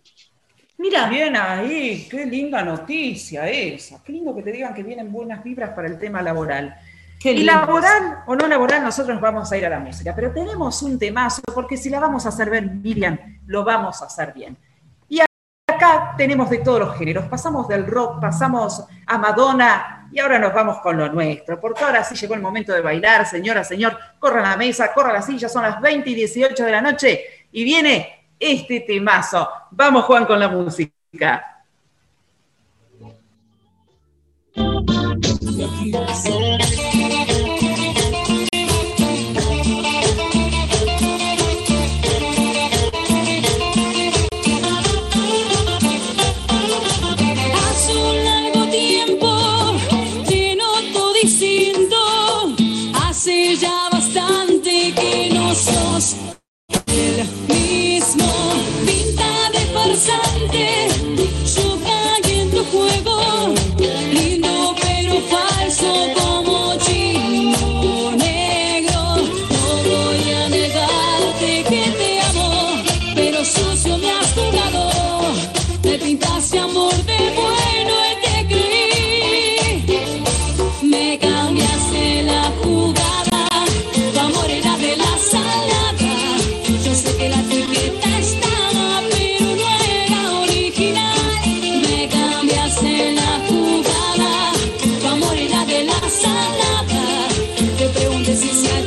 Mira, Bien ahí, qué linda noticia esa. Qué lindo que te digan que vienen buenas vibras para el tema laboral. qué Y laboral o no laboral, nosotros nos vamos a ir a la música, pero tenemos un temazo, porque si la vamos a hacer bien, Miriam, lo vamos a hacer bien. Acá tenemos de todos los géneros, pasamos del rock, pasamos a Madonna, y ahora nos vamos con lo nuestro, porque ahora sí llegó el momento de bailar, señora, señor, corran a la mesa, corran a la silla, son las 20 y 18 de la noche, y viene este temazo. Vamos, Juan, con la música.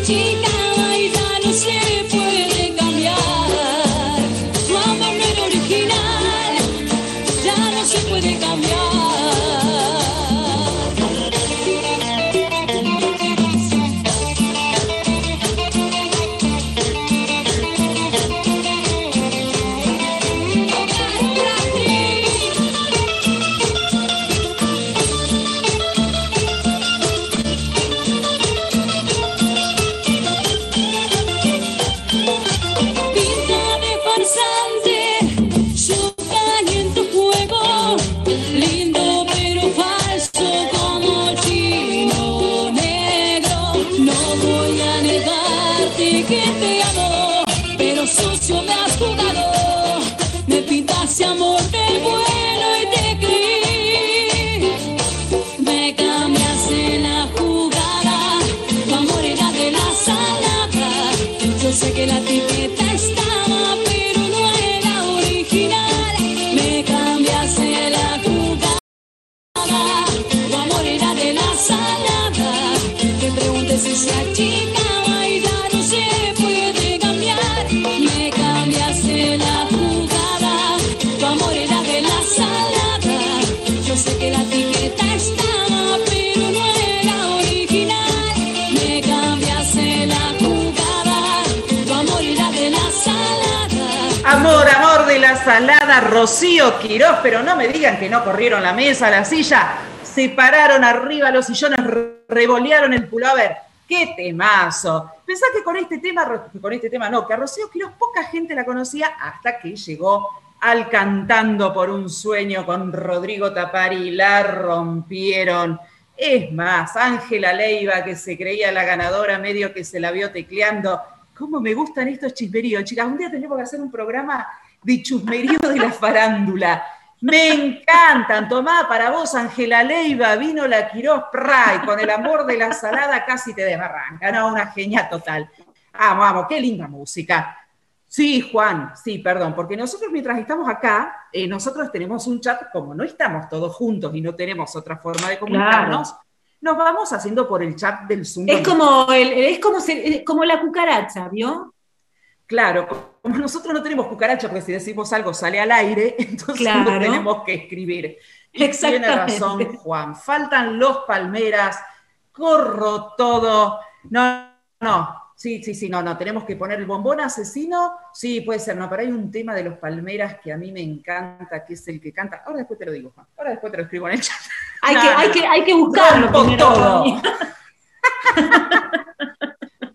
Si Rocío Quirós, pero no me digan que no corrieron la mesa, la silla, se pararon arriba los sillones, revolearon el pullover. ¡Qué temazo! Pensá que con este tema, con este tema no, que a Rocío Quirós poca gente la conocía hasta que llegó al Cantando por un Sueño con Rodrigo Tapari, la rompieron. Es más, Ángela Leiva, que se creía la ganadora, medio que se la vio tecleando. ¿Cómo me gustan estos chismeríos? Chicas, un día tenemos que hacer un programa de chusmerío de la farándula. Me encantan. Tomá para vos, Ángela Leiva, vino la Quirós Pray, con el amor de la salada casi te desbarranca. No, una genia total. Vamos, vamos, qué linda música. Sí, Juan, sí, perdón, porque nosotros mientras estamos acá, eh, nosotros tenemos un chat, como no estamos todos juntos y no tenemos otra forma de comunicarnos, nos vamos haciendo por el chat del Zoom. Es como, el, es como, es como la cucaracha, ¿vio? Claro, como nosotros no tenemos cucaracha, porque si decimos algo sale al aire, entonces no tenemos que escribir. Tiene razón Juan, faltan los palmeras, corro todo. No, no, Sí, sí, sí, no, no, tenemos que poner el bombón asesino, sí, puede ser, no, pero hay un tema de los palmeras que a mí me encanta, que es el que canta, ahora después te lo digo, Juan, ahora después te lo escribo en el chat. Hay, que, hay, que, hay que buscarlo todo.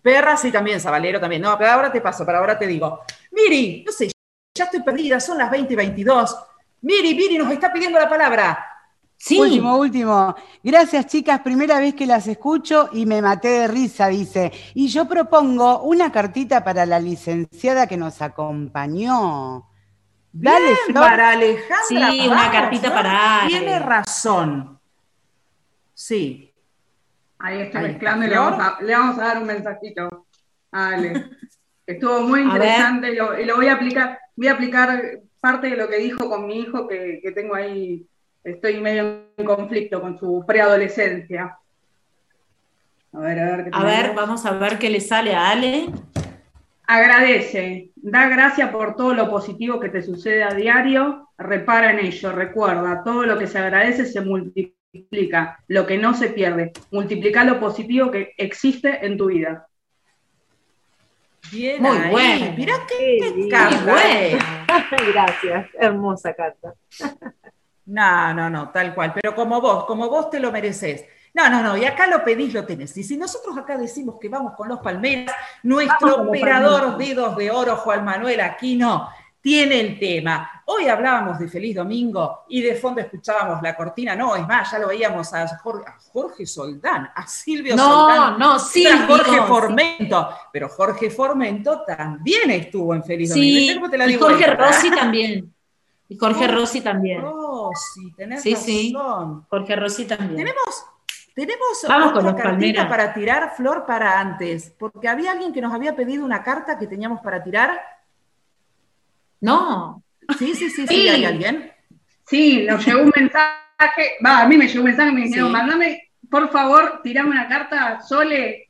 Perra sí también, Sabalero también, no, pero ahora te paso, pero ahora te digo, Miri, no sé, ya estoy perdida, son las 20 y 22, Miri, Miri nos está pidiendo la palabra, Sí. Último, último. Gracias, chicas. Primera vez que las escucho y me maté de risa, dice. Y yo propongo una cartita para la licenciada que nos acompañó. Dale, para Alejandra. Sí, una cartita para Ale. Tiene razón. Sí. Ahí estoy mezclando y le vamos, a, dar un mensajito Ale. Estuvo muy interesante y lo, voy a aplicar. Voy a aplicar parte de lo que dijo con mi hijo que, que tengo ahí estoy medio en conflicto con su preadolescencia. A ver, a ver. a ver, vamos a ver qué le sale a Ale. Agradece, da gracias por todo lo positivo que te sucede a diario, repara en ello, recuerda, todo lo que se agradece se multiplica, lo que no se pierde, multiplica lo positivo que existe en tu vida. Bien, muy bueno. Mirá qué carta. Gracias, hermosa carta. No, no, no, tal cual. Pero como vos, como vos te lo mereces. No, no, no, y acá lo pedís, lo tenés. Y si nosotros acá decimos que vamos con los Palmeras, nuestro operador dedos de oro, Juan Manuel Aquino, tiene el tema. Hoy hablábamos de Feliz Domingo y de fondo escuchábamos la cortina. No, es más, ya lo veíamos a Jorge, Soldán, a Silvio Soldán. No, no, sí. A Jorge Formento. Pero Jorge Formento también estuvo en Feliz Domingo. y Jorge Rossi también. Y Jorge Rossi también. Rossi, tenés sí, Sí, Jorge Rossi también. Tenemos, tenemos Vamos otra cartita para tirar, Flor, para antes. Porque había alguien que nos había pedido una carta que teníamos para tirar. No. Sí, sí, sí, sí, ¿hay alguien? Sí, nos llegó un mensaje. Va, a mí me llegó un mensaje, me dijeron, mándame, por favor, tirame una carta, Sole,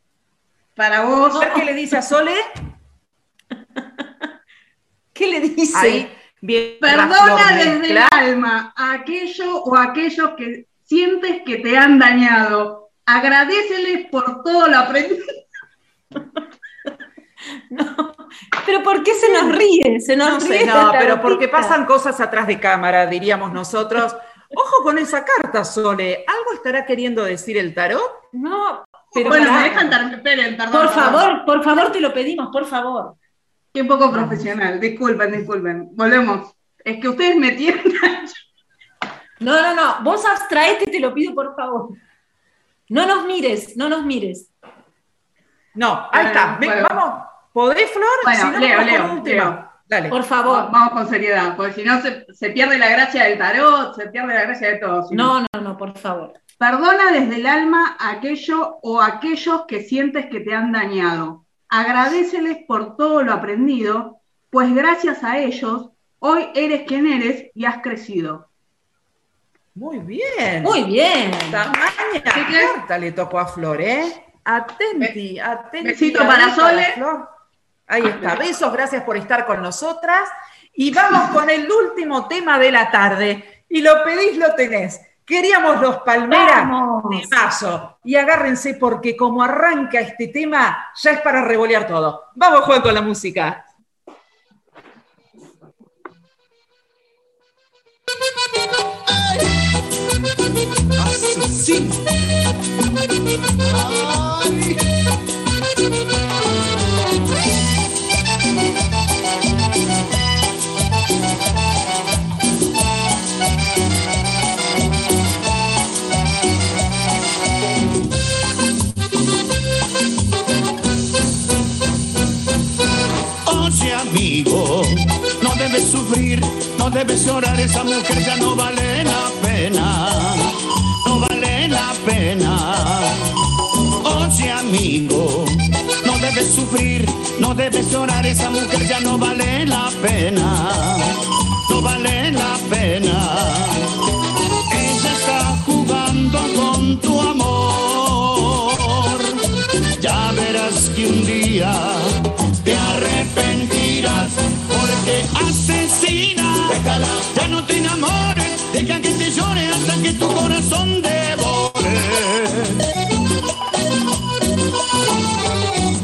para vos. ¿Qué le dice a Sole? ¿Qué le dice? Perdona desde el alma a aquello o aquellos que sientes que te han dañado. Agradeceles por todo lo aprendido. No, pero ¿por qué se nos ríe? Se nos no ríe no, pero porque pasan cosas atrás de cámara, diríamos nosotros. Ojo con esa carta, Sole. ¿Algo estará queriendo decir el tarot? No, pero bueno, me dejan esperen, perdón. Por favor, por favor, te lo pedimos, por favor. Qué poco profesional, disculpen, disculpen. Volvemos. Es que ustedes me tiendan. No, no, no. Vos abstraete, te lo pido, por favor. No nos mires, no nos mires. No, ahí está. Vamos. ¿Podés, Flor? Bueno, si Leo, Leo, Leo. Dale. Por favor. Vamos con seriedad, porque si no se, se, pierde la gracia del tarot, se pierde la gracia de todo. no, no, no, por favor. Perdona desde el alma aquello o aquellos que sientes que te han dañado agradeceles por todo lo aprendido, pues gracias a ellos hoy eres quien eres y has crecido. Muy bien. Muy bien. Tamaña carta le tocó a Flor, ¿eh? Atenti, atenti. Besito para Sole. Ahí está. Besos, gracias por estar con nosotras. Y vamos con el último tema de la tarde. Y lo pedís, lo tenés. Queríamos los palmeras de paso. Y agárrense porque como arranca este tema, ya es para revolear todo. Vamos, Juan, con la música. Asesino. Ay. Oye amigo, debes sufrir, no debes llorar, esa mujer ya no vale la pena, no vale la pena. Oye amigo, no debes sufrir, no debes llorar, esa mujer ya no vale la pena, no vale la pena. Ella está jugando con tu amor, ya verás que un día porque asesina. Déjala, ya no te enamores, deja que te llore hasta que tu corazón devore.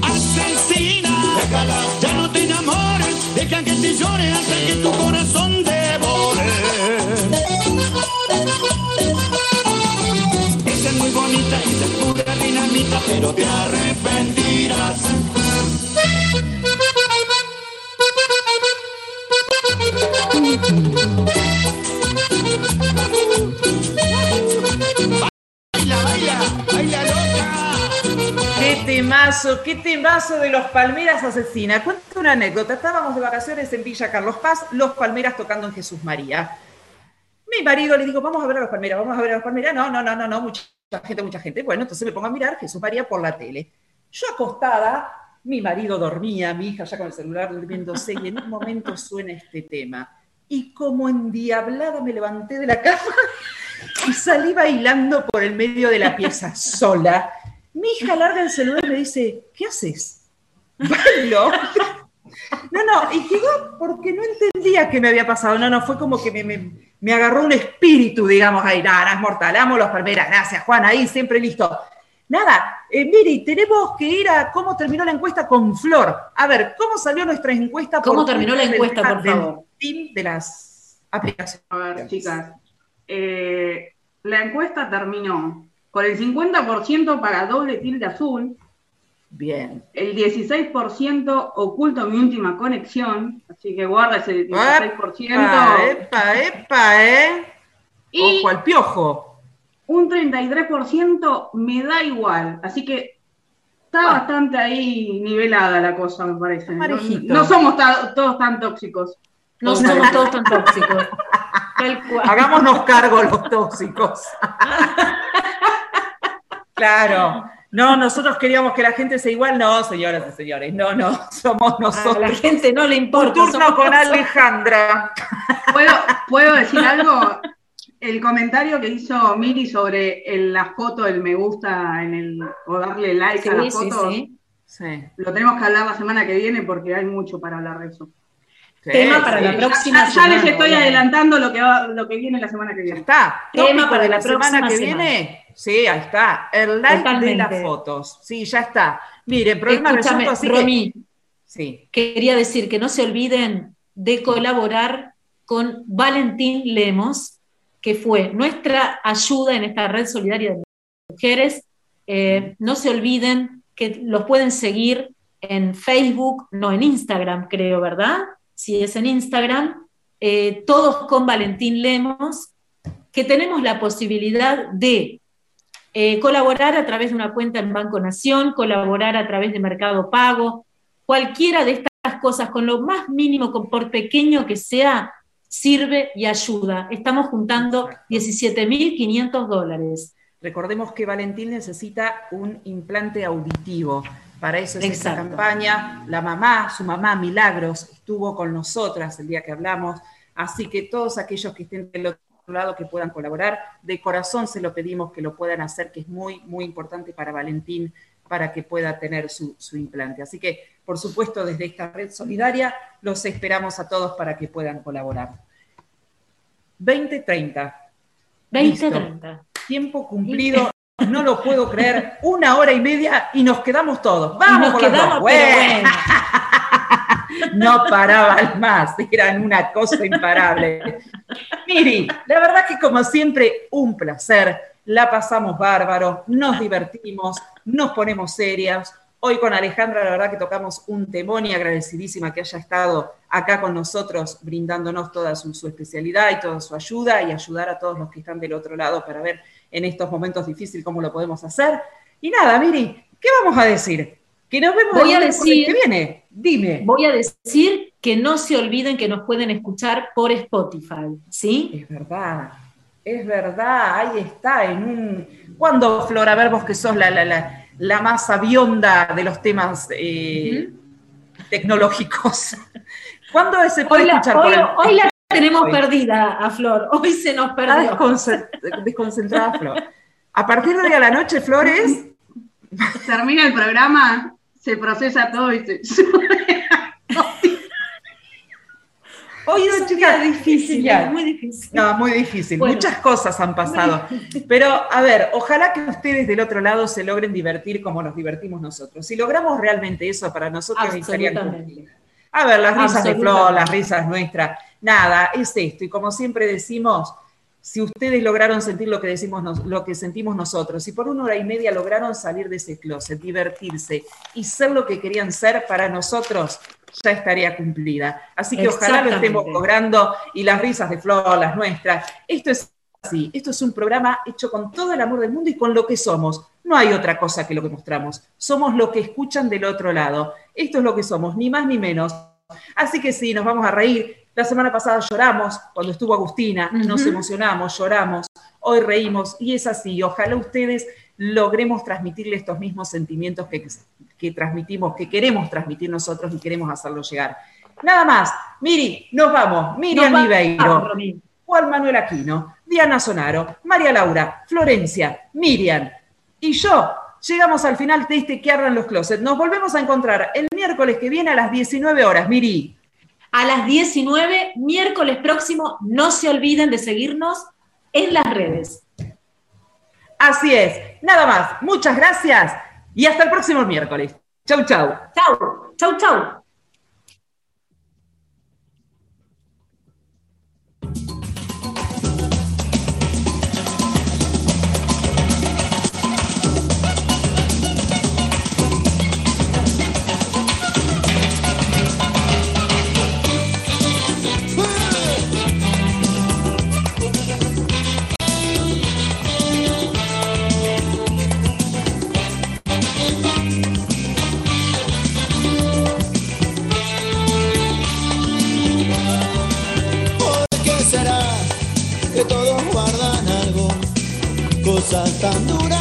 Asesina, déjala, ya no te enamores, deja que te llore hasta que tu corazón devore. Esa es muy bonita, esa es pura dinamita, pero te arrepentirás. Baila, baila, baila loca. Qué temazo, qué temazo de los Palmeras Asesina. Cuento una anécdota. Estábamos de vacaciones en Villa Carlos Paz, los Palmeras tocando en Jesús María. Mi marido le digo, vamos a ver a los Palmeras, vamos a ver a los Palmeras. No, no, no, no, no, mucha gente, mucha gente. Bueno, entonces me pongo a mirar Jesús María por la tele. Yo acostada, mi marido dormía, mi hija ya con el celular durmiéndose, y en un momento suena este tema. Y como endiablada me levanté de la cama y salí bailando por el medio de la pieza sola. Mi hija larga el celular y me dice, ¿qué haces? Bailo. No, no, y quedó porque no entendía qué me había pasado. No, no, fue como que me, me- me agarró un espíritu, digamos, ahí, nada, es mortal, amo los palmeras, gracias, Juan, ahí siempre listo. Nada, eh, Miri, tenemos que ir a cómo terminó la encuesta con Flor. A ver, ¿cómo salió nuestra encuesta? ¿Cómo terminó la del- encuesta, por favor? team de las aplicaciones. A ver, chicas. eh, la encuesta terminó con el 50% para doble tilde azul, Bien. el 16% oculto mi última conexión, así que guarda ese 16%. Epa, epa, epa, ¿eh? Y Ojo al piojo. Un 33% me da igual, así que está Ah. bastante ahí nivelada la cosa, me parece. No, Parejito. no somos ta- todos tan tóxicos. No somos todos tan tóxicos. Hagámonos cargo los tóxicos. claro. No, nosotros queríamos que la gente sea igual. No, señoras y señores. No, no. Somos A la nosotros. gente no le Un importa. turno somos con nosotros. Alejandra. ¿Puedo, ¿Puedo decir algo? El comentario que hizo Miri sobre el- la foto, el me gusta en el, o darle like Sí, a la sí, foto, sí. Sí. lo tenemos que hablar la semana que viene porque hay mucho para hablar de eso. Tema para la Ya- próxima ya, ya semana, les estoy adelantando lo que, va- lo que viene la semana que Ya viene. está. Tema Tópico para de la la semana próxima que semana. viene. Sí, ahí está. El like de las fotos. Sí, ya está. Miren, problema Escúchame, resuelto, así que- Sí. quería decir que no se olviden de colaborar con Valentín Lemos, que fue nuestra ayuda en esta red solidaria de mujeres. Eh, no se olviden que los pueden seguir en Facebook, no en Instagram, creo, ¿verdad? Si es en Instagram, eh, todos con Valentín Lemos, que tenemos la posibilidad de eh, colaborar a través de una cuenta en Banco Nación, colaborar a través de Mercado Pago, cualquiera de estas cosas, con lo más mínimo, con- por pequeño que sea, sirve y ayuda. Estamos juntando 17.500 dólares. Recordemos que Valentín necesita un implante auditivo. Para eso es esta campaña. La mamá, su mamá Milagros, estuvo con nosotras el día que hablamos. Así que todos aquellos que estén del otro lado que puedan colaborar, de corazón se lo pedimos que lo puedan hacer, que es muy, muy importante para Valentín para que pueda tener su, su implante. Así que, por supuesto, desde esta red solidaria, los esperamos a todos para que puedan colaborar. 2030. 2030. Tiempo cumplido, no lo puedo creer. Una hora y media y nos quedamos todos. Vamos nos quedamos, bueno. no paraban más, eran una cosa imparable. Miri, la verdad que como siempre, un placer, la pasamos bárbaro, nos divertimos, nos ponemos serias. Hoy con Alejandra, la verdad que tocamos un temón y agradecidísima que haya estado acá con nosotros, brindándonos toda su, su especialidad y toda su ayuda y ayudar a todos los que están del otro lado para ver en estos momentos difíciles cómo lo podemos hacer. Y nada, Miri, ¿qué vamos a decir? Que nos vemos Voy a decir- que viene. Dime. Voy a decir que no se olviden que nos pueden escuchar por Spotify, ¿sí? Es verdad, es verdad, ahí está, en un... ¿Cuándo, Flor? A ver vos que sos la, la, la, la más avionda de los temas eh, tecnológicos. ¿Cuándo se puede Hoy la, escuchar hoy- por el- hoy la tenemos Hoy. perdida a Flor, hoy se nos Está perdió. desconce- desconcentrada Flor. A partir de hoy a la noche, Flores, Termina el programa, se procesa todo y se hoy no, Es un chicas, día difícil, es muy difícil. No, muy difícil. Bueno. Muchas cosas han pasado. Pero, a ver, ojalá que ustedes del otro lado se logren divertir como nos divertimos nosotros. Si logramos realmente eso para nosotros, cumplidas. A ver, las risas de Flor, las risas nuestras, nada, es esto. Y como siempre decimos, si ustedes lograron sentir lo que decimos nos- lo que sentimos nosotros, y por una hora y media lograron salir de ese closet, divertirse y ser lo que querían ser para nosotros, ya estaría cumplida. Así que ojalá lo estemos logrando y las risas de Flor, las nuestras. Esto es así, esto es un programa hecho con todo el amor del mundo y con lo que somos. No hay otra cosa que lo que mostramos. Somos lo que escuchan del otro lado. Esto es lo que somos, ni más ni menos. Así que sí, nos vamos a reír. La semana pasada lloramos cuando estuvo Agustina, nos emocionamos, lloramos, hoy reímos y es así. Ojalá ustedes logremos transmitirle estos mismos sentimientos que, que transmitimos, que queremos transmitir nosotros y queremos hacerlo llegar. Nada más. Miri, nos vamos. Miriam Nos Ribeiro. vamos. Juan Manuel Aquino, Diana Sonaro, María Laura, Florencia, Miriam y yo llegamos al final de este que ardan los closets. Nos volvemos a encontrar el miércoles que viene a las 19 horas. Miri, A las 19, miércoles próximo, no se olviden de seguirnos en las redes. así es. Nada más. Muchas gracias y hasta el próximo miércoles. Chau, chau. Chau, chau, chau. Qué